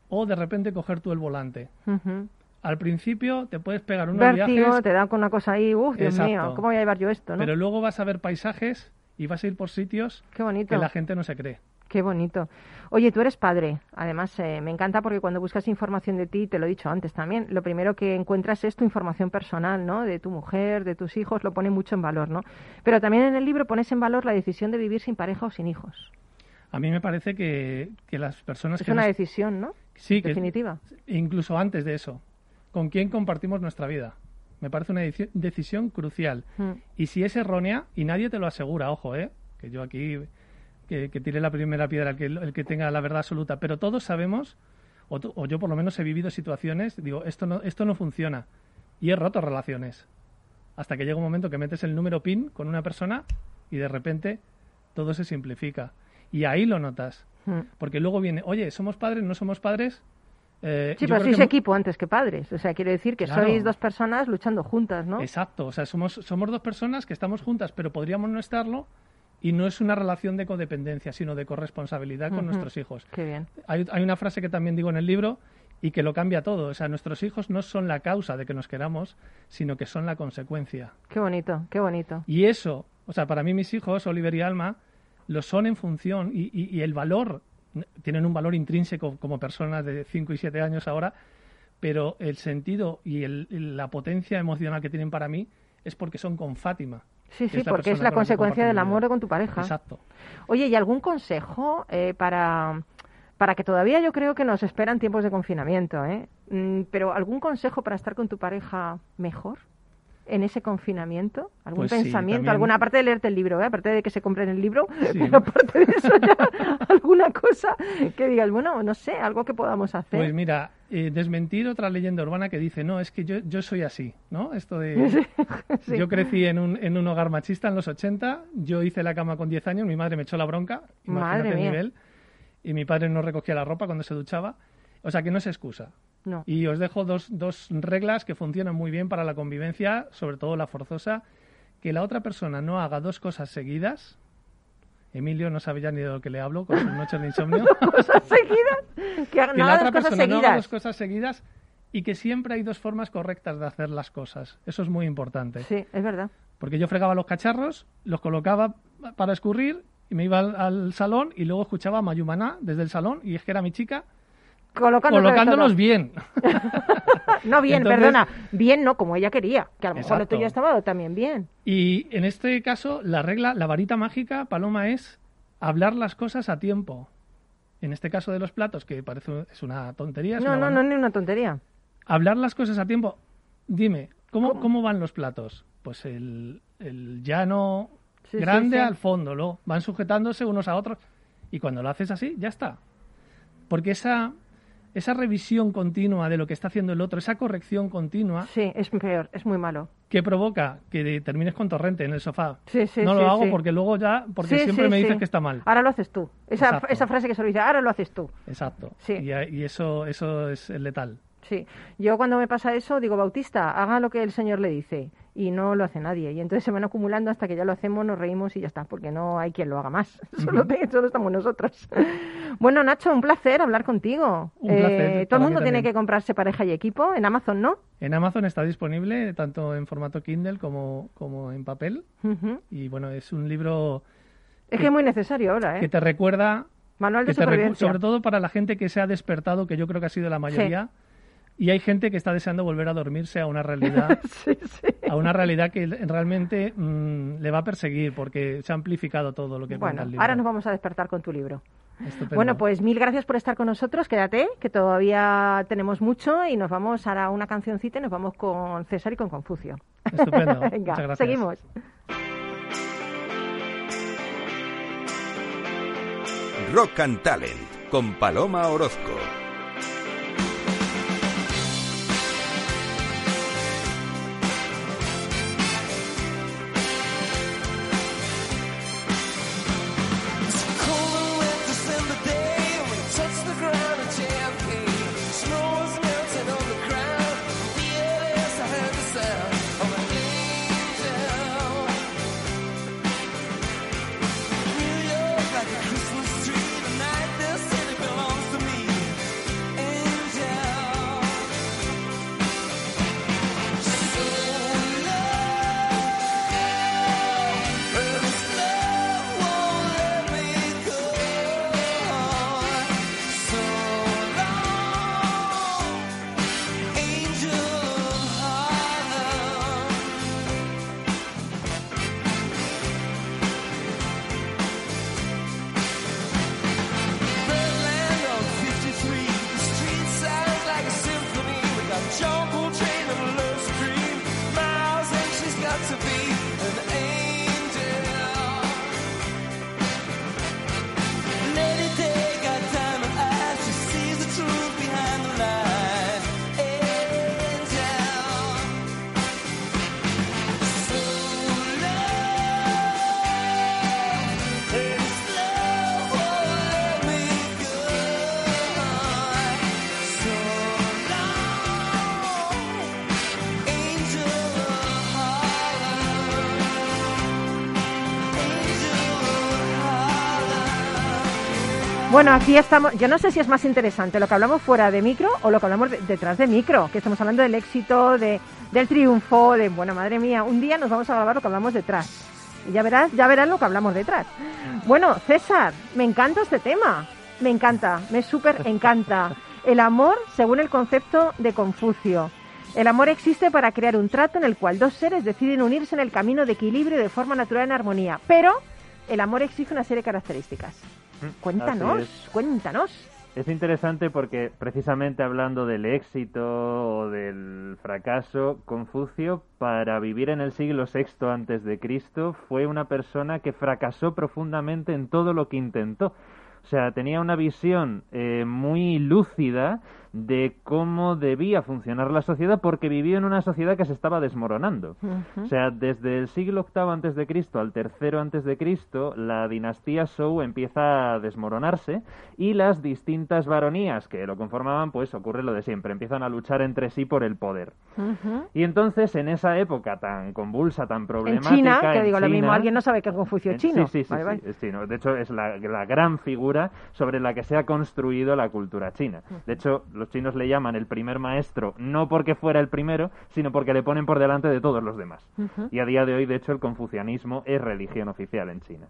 D: o de repente coger tú el volante.
A: Ujú.
D: Al principio te puedes pegar unos
A: Vértigo,
D: viajes,
A: te da con una cosa ahí, uff, Dios
D: Exacto.
A: mío, ¿cómo voy a llevar yo esto, no?
D: pero luego vas a ver paisajes y vas a ir por sitios
A: Qué bonito.
D: que la gente no se cree.
A: Qué bonito. Oye, tú eres padre. Además, eh, me encanta porque cuando buscas información de ti, te lo he dicho antes también, lo primero que encuentras es tu información personal, ¿no? De tu mujer, de tus hijos, lo pone mucho en valor, ¿no? Pero también en el libro pones en valor la decisión de vivir sin pareja o sin hijos.
D: A mí me parece que, que las personas
A: Es
D: que
A: una
D: nos-
A: decisión, ¿no?
D: Sí, que-
A: Definitiva.
D: incluso antes de eso, ¿con quién compartimos nuestra vida? Me parece una deci- decisión crucial.
A: Mm.
D: Y si es errónea, y nadie te lo asegura, ojo, ¿eh? que yo aquí, que, que tire la primera piedra el que, el que tenga la verdad absoluta, pero todos sabemos, o, tú- o yo por lo menos he vivido situaciones, digo, esto no, esto no funciona, y he roto relaciones. Hasta que llega un momento que metes el número PIN con una persona y de repente todo se simplifica. Y ahí lo notas.
A: Mm.
D: Porque luego viene, oye, ¿somos padres? ¿No somos padres? Eh,
A: Sí, pero sois
D: que-
A: equipo antes que padres. O sea, quiere decir que
D: Claro.
A: sois dos personas luchando juntas, ¿no?
D: Exacto, o sea, somos, somos dos personas que estamos juntas, pero podríamos no estarlo y no es una relación de codependencia, sino de corresponsabilidad con nuestros hijos.
A: Qué bien.
D: Hay, hay una frase que también digo en el libro y que lo cambia todo, o sea, nuestros hijos no son la causa de que nos queramos, sino que son la consecuencia.
A: Qué bonito, qué bonito.
D: Y eso, o sea, para mí mis hijos, Oliver y Alma, lo son en función y, y- y el valor, tienen un valor intrínseco como personas de 5 y 7 años ahora, pero el sentido y el- la potencia emocional que tienen para mí es porque son con Fátima.
A: Sí, sí, porque es la consecuencia del amor con tu pareja.
D: Exacto.
A: Oye, ¿y algún consejo eh, para, para que todavía yo creo que nos esperan tiempos de confinamiento, ¿eh? Mm, pero algún consejo para estar con tu pareja mejor? En ese confinamiento? ¿Algún
D: Pues
A: pensamiento? ¿Alguna, aparte de leerte el libro, ¿eh? aparte de que se compren el libro,
D: Sí.
A: pero aparte de eso ya, alguna cosa que digas, bueno, no sé, algo que podamos hacer?
D: Pues mira, eh, desmentir otra leyenda urbana que dice, no, es que yo, yo soy así, ¿no? Esto de...
A: Sí.
D: Yo crecí en un, en un hogar machista en los 80, yo hice la cama con 10 años, mi madre me echó la bronca, imagínate
A: Madre
D: el
A: mía.
D: nivel, y mi padre no recogía la ropa cuando se duchaba, o sea que no es excusa.
A: No.
D: Y os dejo dos, dos reglas que funcionan muy bien para la convivencia, sobre todo la forzosa, que la otra persona no haga dos cosas seguidas. Emilio no sabe ya ni de lo que le hablo con sus noches de insomnio.
A: ¿Cosas seguidas? Que
D: la otra
A: cosas
D: persona no haga dos cosas seguidas y que siempre hay dos formas correctas de hacer las cosas. Eso es muy importante.
A: Sí, es verdad.
D: Porque yo fregaba los cacharros, los colocaba para escurrir y me iba al, al salón y luego escuchaba Mayumaná desde el salón y es que era mi chica
A: Colocando
D: colocándolos bien.
A: No bien,
D: Entonces-
A: perdona. Bien no, como ella quería. Que a lo mejor lo tuyo estaba también bien.
D: Y en este caso, la regla, la varita mágica, Paloma, es hablar las cosas a tiempo. En este caso de los platos, que parece es una tontería. es
A: No,
D: una
A: no, no, ni una tontería.
D: hablar las cosas a tiempo. Dime, ¿cómo, ¿cómo? van los platos? Pues el, el llano
A: Sí, sí,
D: grande
A: sí.
D: al fondo, ¿lo? van sujetándose unos a otros y cuando lo haces así, ya está. Porque esa, esa revisión continua de lo que está haciendo el otro, esa corrección continua,
A: Sí, es peor, es muy malo.
D: que provoca que termines con torrente en el sofá.
A: Sí, sí,
D: no
A: sí,
D: lo hago porque luego ya, porque siempre me dices que está mal.
A: Ahora lo haces tú. Esa, esa frase que se lo dice, ahora lo haces tú.
D: Exacto.
A: Sí.
D: Y, y eso, eso es letal.
A: Sí, yo cuando me pasa eso digo, Bautista, haga lo que el Señor le dice y no lo hace nadie. Y entonces se van acumulando hasta que ya lo hacemos, nos reímos y ya está, porque no hay quien lo haga más. Solo, te- solo estamos nosotros. bueno, Nacho, un placer hablar contigo.
D: Un placer,
A: Eh, todo el mundo tiene que comprarse pareja y equipo en Amazon, ¿no?
D: En Amazon está disponible tanto en formato Kindle como, como en papel. Y bueno, es un libro
A: Es que es muy necesario ahora, ¿eh?
D: que te recuerda,
A: Manual de supervivencia.
D: sobre todo para la gente que se ha despertado, que yo creo que ha sido la mayoría. Y hay gente que está deseando volver a dormirse a una realidad,
A: Sí, sí.
D: a una realidad que realmente mm, le va a perseguir porque se ha amplificado todo lo que
A: Bueno,
D: cuenta el libro.
A: ahora nos vamos a despertar con tu libro.
D: Estupendo.
A: Bueno, pues mil gracias por estar con nosotros. Quédate, que todavía tenemos mucho y nos vamos ahora a una cancioncita y nos vamos con César y con Confucio.
D: Estupendo.
A: Venga,
D: Muchas gracias.
A: seguimos.
B: Rock and Talent con Paloma Orozco.
A: Bueno, aquí estamos. Yo no sé si es más interesante lo que hablamos fuera de micro o lo que hablamos de- detrás de micro, que estamos hablando del éxito, de, del triunfo, de, bueno, madre mía, un día nos vamos a grabar lo que hablamos detrás. Y ya verás, ya verás lo que hablamos detrás. Bueno, César, me encanta este tema. Me encanta, me súper encanta. El amor según el concepto de Confucio. El amor existe para crear un trato en el cual dos seres deciden unirse en el camino de equilibrio de forma natural en armonía. Pero el amor exige una serie de características. Cuéntanos, cuéntanos.
E: Es interesante porque precisamente hablando del éxito o del fracaso, Confucio para vivir en el siglo VI antes de Cristo fue una persona que fracasó profundamente en todo lo que intentó. O sea, tenía una visión eh, muy lúcida de cómo debía funcionar la sociedad porque vivió en una sociedad que se estaba desmoronando. O sea, desde el siglo VIII antes de Cristo al tercero antes de Cristo, la dinastía Zhou empieza a desmoronarse y las distintas baronías que lo conformaban, pues ocurre lo de siempre, empiezan a luchar entre sí por el poder. Y entonces, en esa época tan convulsa, tan
A: En
E: problemática,
A: China, que
E: en
A: digo lo mismo, alguien no sabe que Confucio es chino.
E: Sí, sí, sí.
A: Vale,
E: sí,
A: vale.
E: es chino. De hecho, es la, la gran figura sobre la que se ha construido la cultura china. De hecho, los chinos le llaman el primer maestro no porque fuera el primero, sino porque le ponen por delante de todos los demás. Y a día de hoy, de hecho, el confucianismo es religión oficial en China.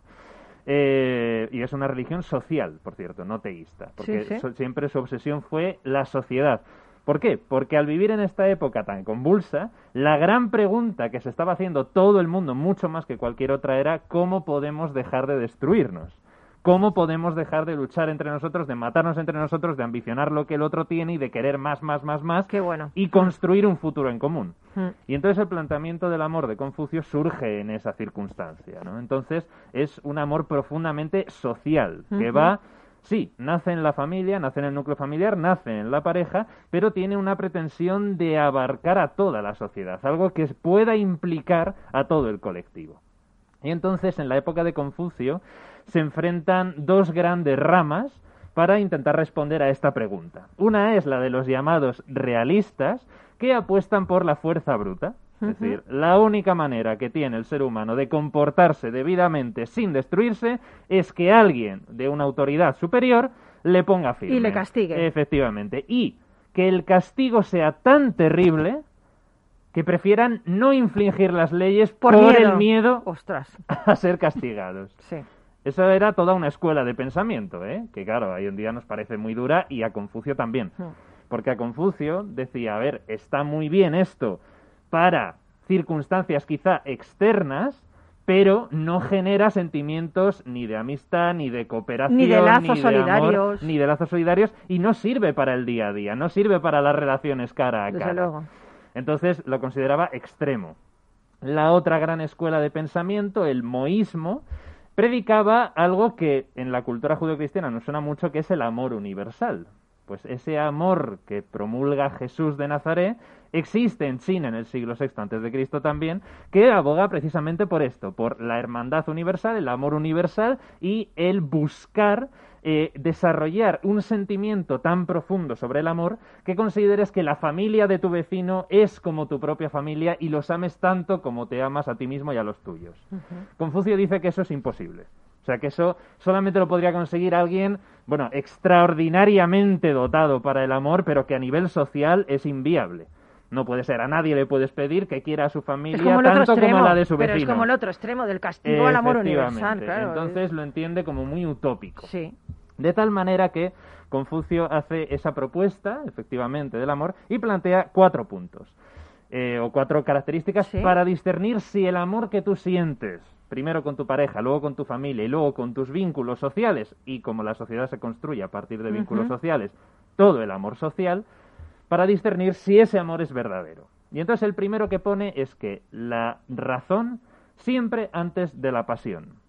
E: Eh, y es una religión social, por cierto, no teísta, porque
A: Sí, sí.
E: so- siempre su obsesión fue la sociedad. ¿Por qué? Porque al vivir en esta época tan convulsa, la gran pregunta que se estaba haciendo todo el mundo, mucho más que cualquier otra, era cómo podemos dejar de destruirnos. ¿Cómo podemos dejar de luchar entre nosotros, de matarnos entre nosotros, de ambicionar lo que el otro tiene y de querer más, más, más, más?
A: Qué bueno.
E: Y construir un futuro en común.
A: Mm.
E: Y entonces el planteamiento del amor de Confucio surge en esa circunstancia, ¿no? Entonces es un amor profundamente social, que va, sí, nace en la familia, nace en el núcleo familiar, nace en la pareja, pero tiene una pretensión de abarcar a toda la sociedad, algo que pueda implicar a todo el colectivo. Y entonces, en la época de Confucio, se enfrentan dos grandes ramas para intentar responder a esta pregunta. Una es la de los llamados realistas, que apuestan por la fuerza bruta. Es decir, la única manera que tiene el ser humano de comportarse debidamente sin destruirse es que alguien de una autoridad superior le ponga firme.
A: Y le castigue.
E: Efectivamente. Y que el castigo sea tan terrible que prefieran no infligir las leyes
A: Por
E: por,
A: miedo.
E: el miedo
A: Ostras.
E: a ser castigados.
A: Sí.
E: Eso era toda una escuela de pensamiento, ¿eh? que claro, hoy en día nos parece muy dura y a Confucio también.
A: Mm.
E: Porque a Confucio decía, a ver, está muy bien esto para circunstancias quizá externas, pero no genera sentimientos ni de amistad, ni de cooperación,
A: Ni de lazos
E: amor,
A: solidarios.
E: ni de lazos solidarios, y no sirve para el día a día, no sirve para las relaciones cara a
A: Desde
E: cara.
A: luego.
E: Entonces lo consideraba extremo. La otra gran escuela de pensamiento, el moísmo, predicaba algo que en la cultura judeocristiana nos suena mucho, que es el amor universal. Pues ese amor que promulga Jesús de Nazaret existe en China en el siglo VI antes de Cristo también, que aboga precisamente por esto, por la hermandad universal, el amor universal y el buscar eh, desarrollar un sentimiento tan profundo sobre el amor que consideres que la familia de tu vecino es como tu propia familia y los ames tanto como te amas a ti mismo y a los tuyos. Confucio dice que eso es imposible. O sea, que eso solamente lo podría conseguir alguien, bueno, extraordinariamente dotado para el amor, pero que a nivel social es inviable. No puede ser, a nadie le puedes pedir que quiera a su familia
A: como
E: tanto
A: extremo.
E: como a la de su
A: pero
E: vecino.
A: es como el otro extremo del castigo al amor universal, claro.
E: Entonces lo entiende como muy utópico.
A: Sí.
E: De tal manera que Confucio hace esa propuesta, efectivamente, del amor y plantea cuatro puntos eh, o cuatro características
A: Sí.
E: para discernir si el amor que tú sientes, primero con tu pareja, luego con tu familia y luego con tus vínculos sociales, y como la sociedad se construye a partir de vínculos sociales, todo el amor social, para discernir si ese amor es verdadero. Y entonces el primero que pone es que la razón siempre antes de la pasión.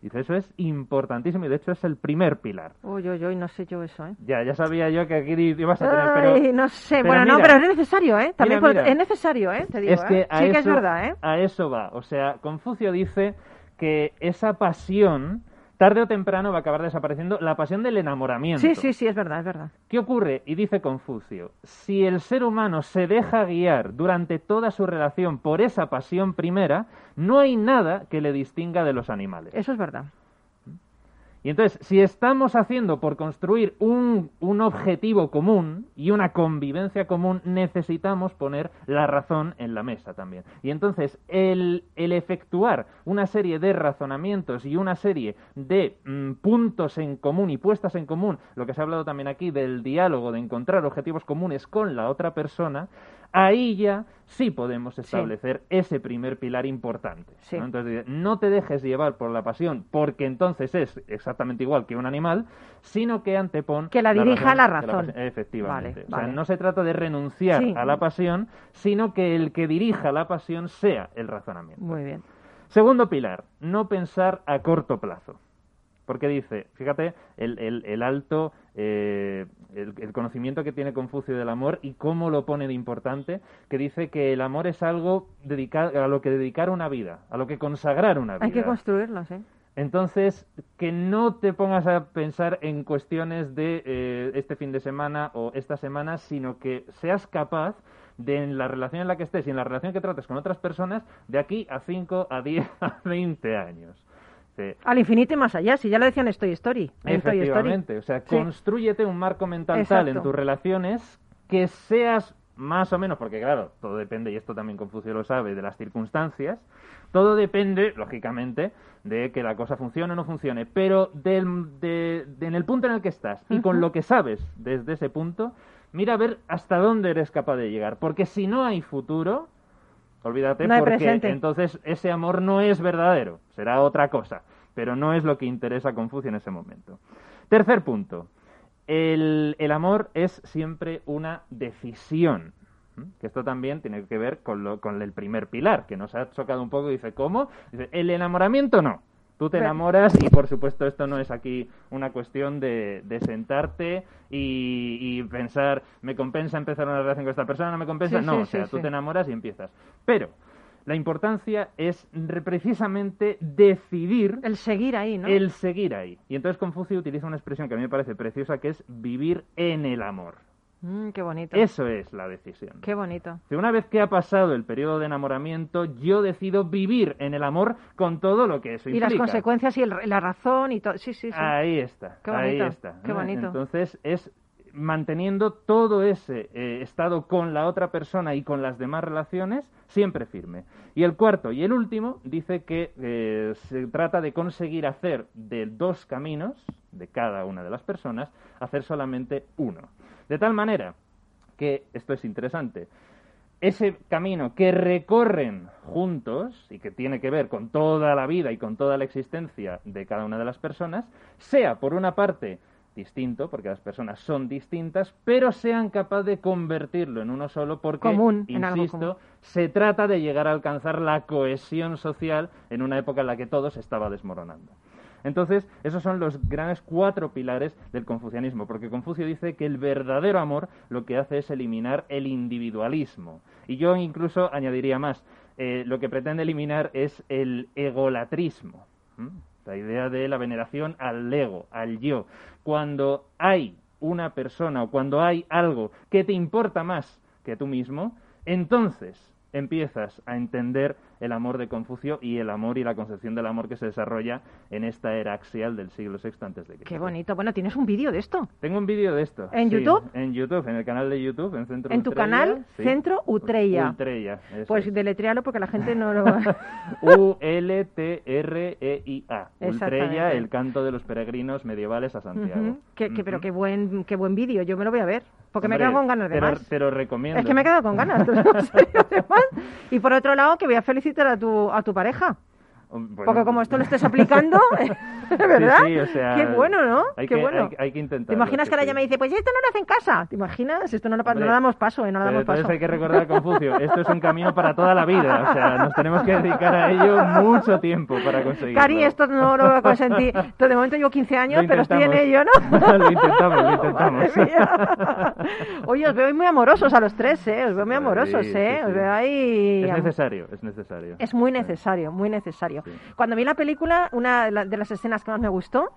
E: Dice, eso es importantísimo y de hecho es el primer pilar.
A: Uy, uy, uy, no sé yo eso, ¿eh?
E: Ya, ya sabía yo que aquí ibas a tener, pero...
A: Ay, no sé.
E: pero
A: bueno, no, pero es necesario, ¿eh? También
E: mira,
A: por-
E: mira.
A: es necesario, ¿eh? Te digo,
E: es que
A: ¿eh? Sí
E: eso,
A: que es verdad, ¿eh?
E: A eso va. O sea, Confucio dice que esa pasión, tarde o temprano, va a acabar desapareciendo. La pasión del enamoramiento.
A: Sí, sí, sí, es verdad, es verdad.
E: ¿Qué ocurre? Y dice Confucio, si el ser humano se deja guiar durante toda su relación por esa pasión primera, no hay nada que le distinga de los animales.
A: Eso es verdad.
E: Y entonces, si estamos haciendo por construir un, un objetivo común y una convivencia común, necesitamos poner la razón en la mesa también. Y entonces, el, el efectuar una serie de razonamientos y una serie de mm, puntos en común y puestas en común, lo que se ha hablado también aquí del diálogo, de encontrar objetivos comunes con la otra persona, ahí ya sí podemos establecer ese primer pilar importante.
A: Sí.
E: ¿no? Entonces, no te dejes llevar por la pasión, porque entonces es exactamente igual que un animal, sino que antepone...
A: Que la dirija la razón.
E: pasión. Efectivamente.
A: Vale,
E: o sea,
A: vale.
E: no se trata de renunciar
A: Sí.
E: a la pasión, sino que el que dirija la pasión sea el razonamiento.
A: Muy bien.
E: Segundo pilar, no pensar a corto plazo. Porque dice, fíjate, el, el- el alto, eh, el, el conocimiento que tiene Confucio del amor y cómo lo pone de importante, que dice que el amor es algo dedicar, a lo que dedicar una vida, a lo que consagrar una vida.
A: Hay que construirlo, sí.
E: Entonces, que no te pongas a pensar en cuestiones de eh, este fin de semana o esta semana, sino que seas capaz de en la relación en la que estés y en la relación que trates con otras personas, de aquí a 5, a 10, a 20 años. Sí.
A: Al infinito y más allá, si ya lo decían en Toy Story.
E: Efectivamente, o sea,
A: Sí.
E: construyete un marco mental tal en tus relaciones que seas más o menos, porque claro, todo depende, y esto también Confucio lo sabe, de las circunstancias, todo depende, lógicamente, de que la cosa funcione o no funcione, pero del, de, de- en el punto en el que estás y con lo que sabes desde ese punto, mira a ver hasta dónde eres capaz de llegar, porque si no hay futuro, olvídate,
A: No
E: porque
A: presente.
E: entonces ese amor no es verdadero, será otra cosa, pero no es lo que interesa a Confucio en ese momento. Tercer punto, el, el amor es siempre una decisión. Que esto también tiene que ver con, lo, con el primer pilar, que nos ha chocado un poco. Dice, ¿cómo? Dice, el enamoramiento no. Tú te enamoras y, por supuesto, esto no es aquí una cuestión de, de sentarte y, y pensar, ¿me compensa empezar una relación con esta persona? ¿No me compensa?
A: Sí,
E: no,
A: sí,
E: o sea,
A: sí,
E: tú te enamoras y empiezas. Pero la importancia es re- precisamente decidir
A: El seguir ahí, ¿no?
E: el seguir ahí. Y entonces Confucio utiliza una expresión que a mí me parece preciosa, que es vivir en el amor.
A: Mm, qué bonito.
E: Eso es la decisión.
A: Qué bonito.
E: Si una vez que ha pasado el periodo de enamoramiento, yo decido vivir en el amor con todo lo que eso
A: Y
E: implica.
A: las consecuencias y el- la razón y todo. Sí, sí, sí.
E: Ahí está.
A: Qué
E: ahí
A: bonito,
E: está.
A: qué bonito.
E: Entonces es manteniendo todo ese eh, estado con la otra persona y con las demás relaciones siempre firme. Y el cuarto y el último dice que eh, se trata de conseguir hacer de dos caminos de cada una de las personas, hacer solamente uno. De tal manera que, esto es interesante, ese camino que recorren juntos y que tiene que ver con toda la vida y con toda la existencia de cada una de las personas, sea por una parte distinto, porque las personas son distintas, pero sean capaces de convertirlo en uno solo porque,
A: Común,
E: insisto,
A: común.
E: se trata de llegar a alcanzar la cohesión social en una época en la que todo se estaba desmoronando. Entonces, esos son los grandes cuatro pilares del confucianismo, porque Confucio dice que el verdadero amor lo que hace es eliminar el individualismo. Y yo incluso añadiría más, eh, lo que pretende eliminar es el egolatrismo, la idea de la veneración al ego, al yo. Cuando hay una persona o cuando hay algo que te importa más que tú mismo, entonces empiezas a entender el amor de Confucio y el amor y la concepción del amor que se desarrolla en esta era axial del siglo VI antes de Cristo.
A: Qué bonito. Bueno, tienes un vídeo de esto.
E: Tengo un vídeo de esto.
A: ¿En
E: sí,
A: YouTube?
E: En YouTube, en el canal de YouTube, en Centro
A: En tu canal,
E: sí.
A: Centro. Utrella,
E: eso
A: Pues
E: es.
A: deletrealo porque la gente no lo.
E: U-L-T-R-E-I-A. Utrella,
A: Exactamente.
E: el canto de los peregrinos medievales a Santiago.
A: Que- pero qué buen, qué buen vídeo. Yo me lo voy a ver. Porque me he
E: Hombre,
A: quedado con ganas de
E: te lo-
A: más.
E: Te lo recomiendo.
A: Es que me he quedado con ganas. lo más. Y por otro lado, que voy a felicitar a tu, a tu pareja.
E: Bueno,
A: Porque como esto lo estés aplicando, ¿verdad?
E: Sí, sí, o sea,
A: Qué bueno, ¿no?
E: hay
A: Qué
E: que-
A: bueno.
E: hay- hay que intentarlo,
A: ¿Te imaginas que ahora ella me dice, pues esto no lo hace en casa? ¿Te imaginas? Esto no lo, pa- no
E: Hombre,
A: lo damos paso, ¿eh? No lo damos
E: entonces
A: paso.
E: hay que recordar Confucio, esto es un camino para toda la vida, o sea, nos tenemos que dedicar a ello mucho tiempo para conseguirlo.
A: Cari, esto no lo voy a consentir. Esto de momento llevo 15 años, pero estoy en ello. ¿no?
E: Lo intentamos, lo intentamos.
A: Oye, os veo muy amorosos a los tres, ¿eh? Os veo muy amorosos, ¿eh? Os veo ahí...
E: Es necesario, es necesario.
A: Es muy necesario, muy necesario. Cuando vi la película, una de la- de las escenas que más me gustó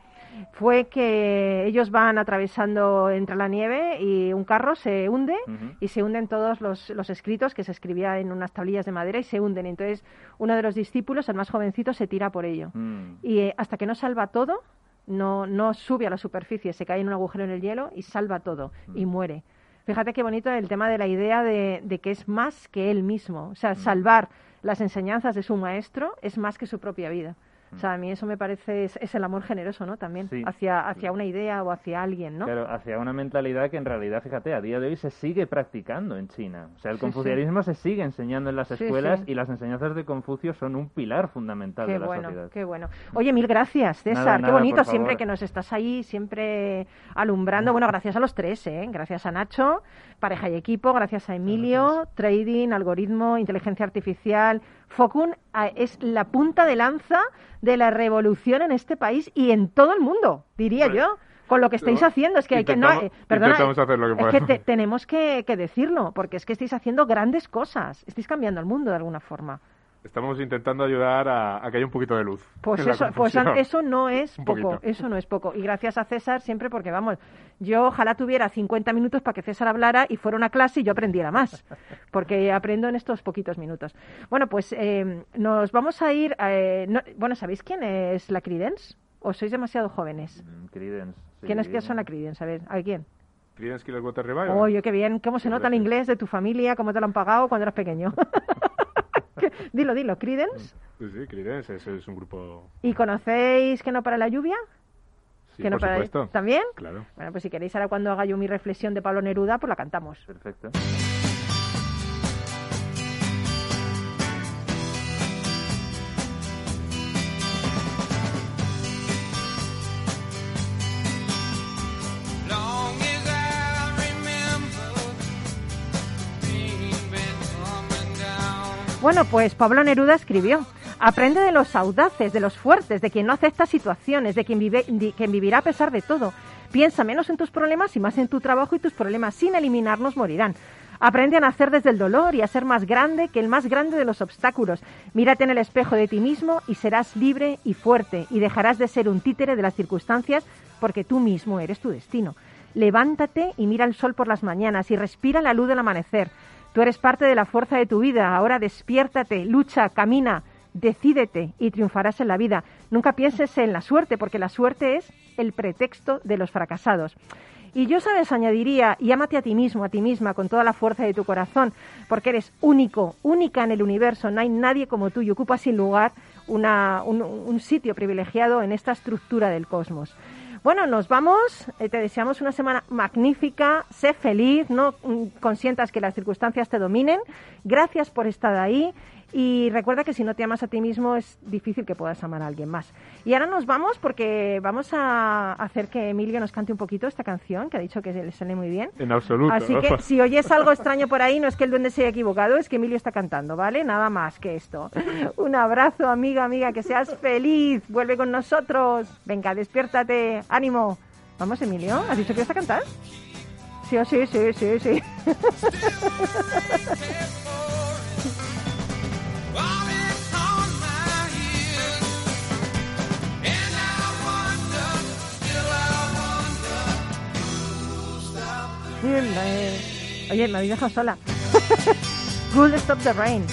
A: fue que ellos van atravesando entre la nieve y un carro se hunde y se hunden todos los, los escritos que se escribía en unas tablillas de madera y se hunden. Entonces uno de los discípulos, el más jovencito, se tira por ello.
E: Mm.
A: Y eh, hasta que no salva todo, no, no sube a la superficie, se cae en un agujero en el hielo y salva todo
E: Mm.
A: y muere. Fíjate qué bonito el tema de la idea de, de que es más que él mismo. O sea,
E: Mm.
A: salvar las enseñanzas de su maestro es más que su propia vida. O sea, a mí eso me parece, es, es el amor generoso, ¿no? También,
E: Sí.
A: hacia, hacia una idea o hacia alguien, ¿no?
E: Claro, hacia una mentalidad que en realidad, fíjate, a día de hoy se sigue practicando en China. O sea, el
A: Sí,
E: confucianismo se sigue enseñando en las escuelas y las enseñanzas de Confucio son un pilar fundamental
A: Qué
E: de la
A: bueno,
E: sociedad.
A: qué bueno. Oye, mil gracias, César.
E: Nada,
A: qué bonito siempre que nos estás ahí, siempre alumbrando. Bueno, gracias a los tres, ¿eh? Gracias a Nacho, pareja y equipo, gracias a Emilio, trading, algoritmo, inteligencia artificial. Focun ah, es la punta de lanza de la revolución en este país y en todo el mundo, diría
C: Bueno,
A: yo. Con lo que estáis haciendo, es que hay que no, eh, perdona,
C: hacer lo que
A: es que te- tenemos que, que decirlo, porque es que estáis haciendo grandes cosas, estáis cambiando el mundo de alguna forma.
C: Estamos intentando ayudar a, a que haya un poquito de luz.
A: Pues eso, pues eso no es
C: Un
A: poco,
C: poquito.
A: eso no es poco. Y gracias a César siempre porque, vamos, yo ojalá tuviera 50 minutos para que César hablara y fuera una clase y yo aprendiera más, porque aprendo en estos poquitos minutos. Bueno, pues eh, nos vamos a ir, eh, no- bueno, ¿sabéis quién es la Credence? ¿O sois demasiado jóvenes?
E: Mm, Creedence, sí.
A: ¿Quiénes que son la Credence? A ver, ¿a ver quién?
C: Creedence Clearwater Revival.
A: Oye, qué bien, cómo se nota el inglés de tu familia, cómo te lo han pagado cuando eras pequeño. Dilo, dilo, Credence.
C: Sí, sí, Creedence es, es un grupo...
A: ¿Y conocéis que no para la lluvia?
C: Sí,
A: que no
C: por
A: para
C: supuesto.
A: ¿También?
C: Claro.
A: Bueno, pues si queréis ahora cuando haga yo mi reflexión de Pablo Neruda, pues la cantamos.
E: Perfecto.
A: Bueno, pues Pablo Neruda escribió, aprende de los audaces, de los fuertes, de quien no acepta situaciones, de quien, vive, quien vivirá a pesar de todo. Piensa menos en tus problemas y más en tu trabajo y tus problemas sin eliminarnos morirán. Aprende a nacer desde el dolor y a ser más grande que el más grande de los obstáculos. Mírate en el espejo de ti mismo y serás libre y fuerte y dejarás de ser un títere de las circunstancias porque tú mismo eres tu destino. Levántate y mira el sol por las mañanas y respira la luz del amanecer. Tú eres parte de la fuerza de tu vida. Ahora despiértate, lucha, camina, decídete y triunfarás en la vida. Nunca pienses en la suerte, porque la suerte es el pretexto de los fracasados. Y yo, sabes, añadiría, y a ti mismo, a ti misma, con toda la fuerza de tu corazón, porque eres único, única en el universo. No hay nadie como tú y ocupas sin lugar un sitio privilegiado en esta estructura del cosmos. Bueno, nos vamos. Eh, te deseamos una semana magnífica. Sé feliz, no mm, consientas que las circunstancias te dominen. Gracias por estar ahí. Y recuerda que si no te amas a ti mismo es difícil que puedas amar a alguien más. Y ahora nos vamos porque vamos a hacer que Emilio nos cante un poquito esta canción, que ha dicho que le sale muy bien.
C: En absoluto.
A: Así que si oyes algo extraño por ahí, no es que el duende se haya equivocado, es que Emilio está cantando, ¿vale? Nada más que esto. Un abrazo, amiga, amiga, que seas feliz. Vuelve con nosotros. Venga, despiértate. Ánimo. Vamos, Emilio. ¿Has dicho que ibas a cantar? Sí, oh, sí, sí, sí, sí. Oye, me habéis dejado sola. Cool Stop the Rain.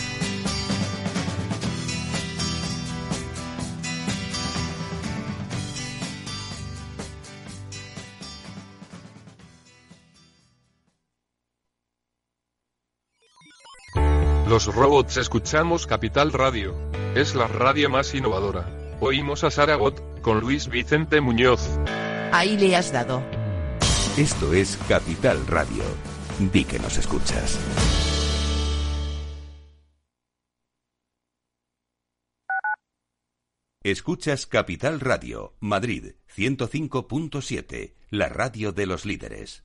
G: Los robots escuchamos Capital Radio. Es la radio más innovadora. Oímos a Saragot, con Luis Vicente Muñoz.
H: Ahí le has dado.
B: Esto es Capital Radio. Di que nos escuchas. Escuchas Capital Radio, Madrid 105.7, la radio de los líderes.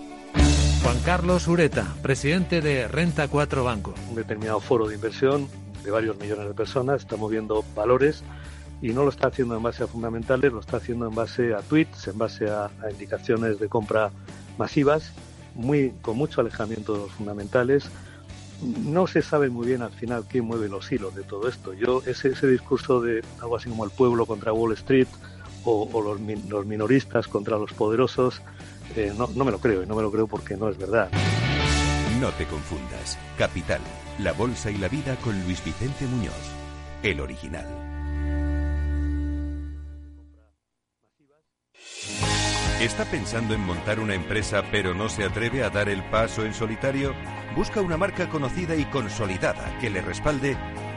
I: Carlos Ureta, presidente de Renta 4 Banco.
J: un determinado foro de inversión de varios millones de personas, está moviendo valores y no lo está haciendo en base a fundamentales, lo está haciendo en base a tweets, en base a, indicaciones de compra masivas, muy, con mucho alejamiento de los fundamentales no se sabe muy bien al final quién mueve los hilos de todo esto. Yo, ese, ese discurso de algo así como el pueblo contra Wall Street o, o los, los minoristas contra los poderosos, eh, no, no me lo creo, y no me lo creo porque no es verdad.
K: No te confundas. Capital, la bolsa y la vida con Luis Vicente Muñoz, el original. ¿Está pensando en montar una empresa pero no se atreve a dar el paso en solitario? Busca una marca conocida y consolidada que le respalde.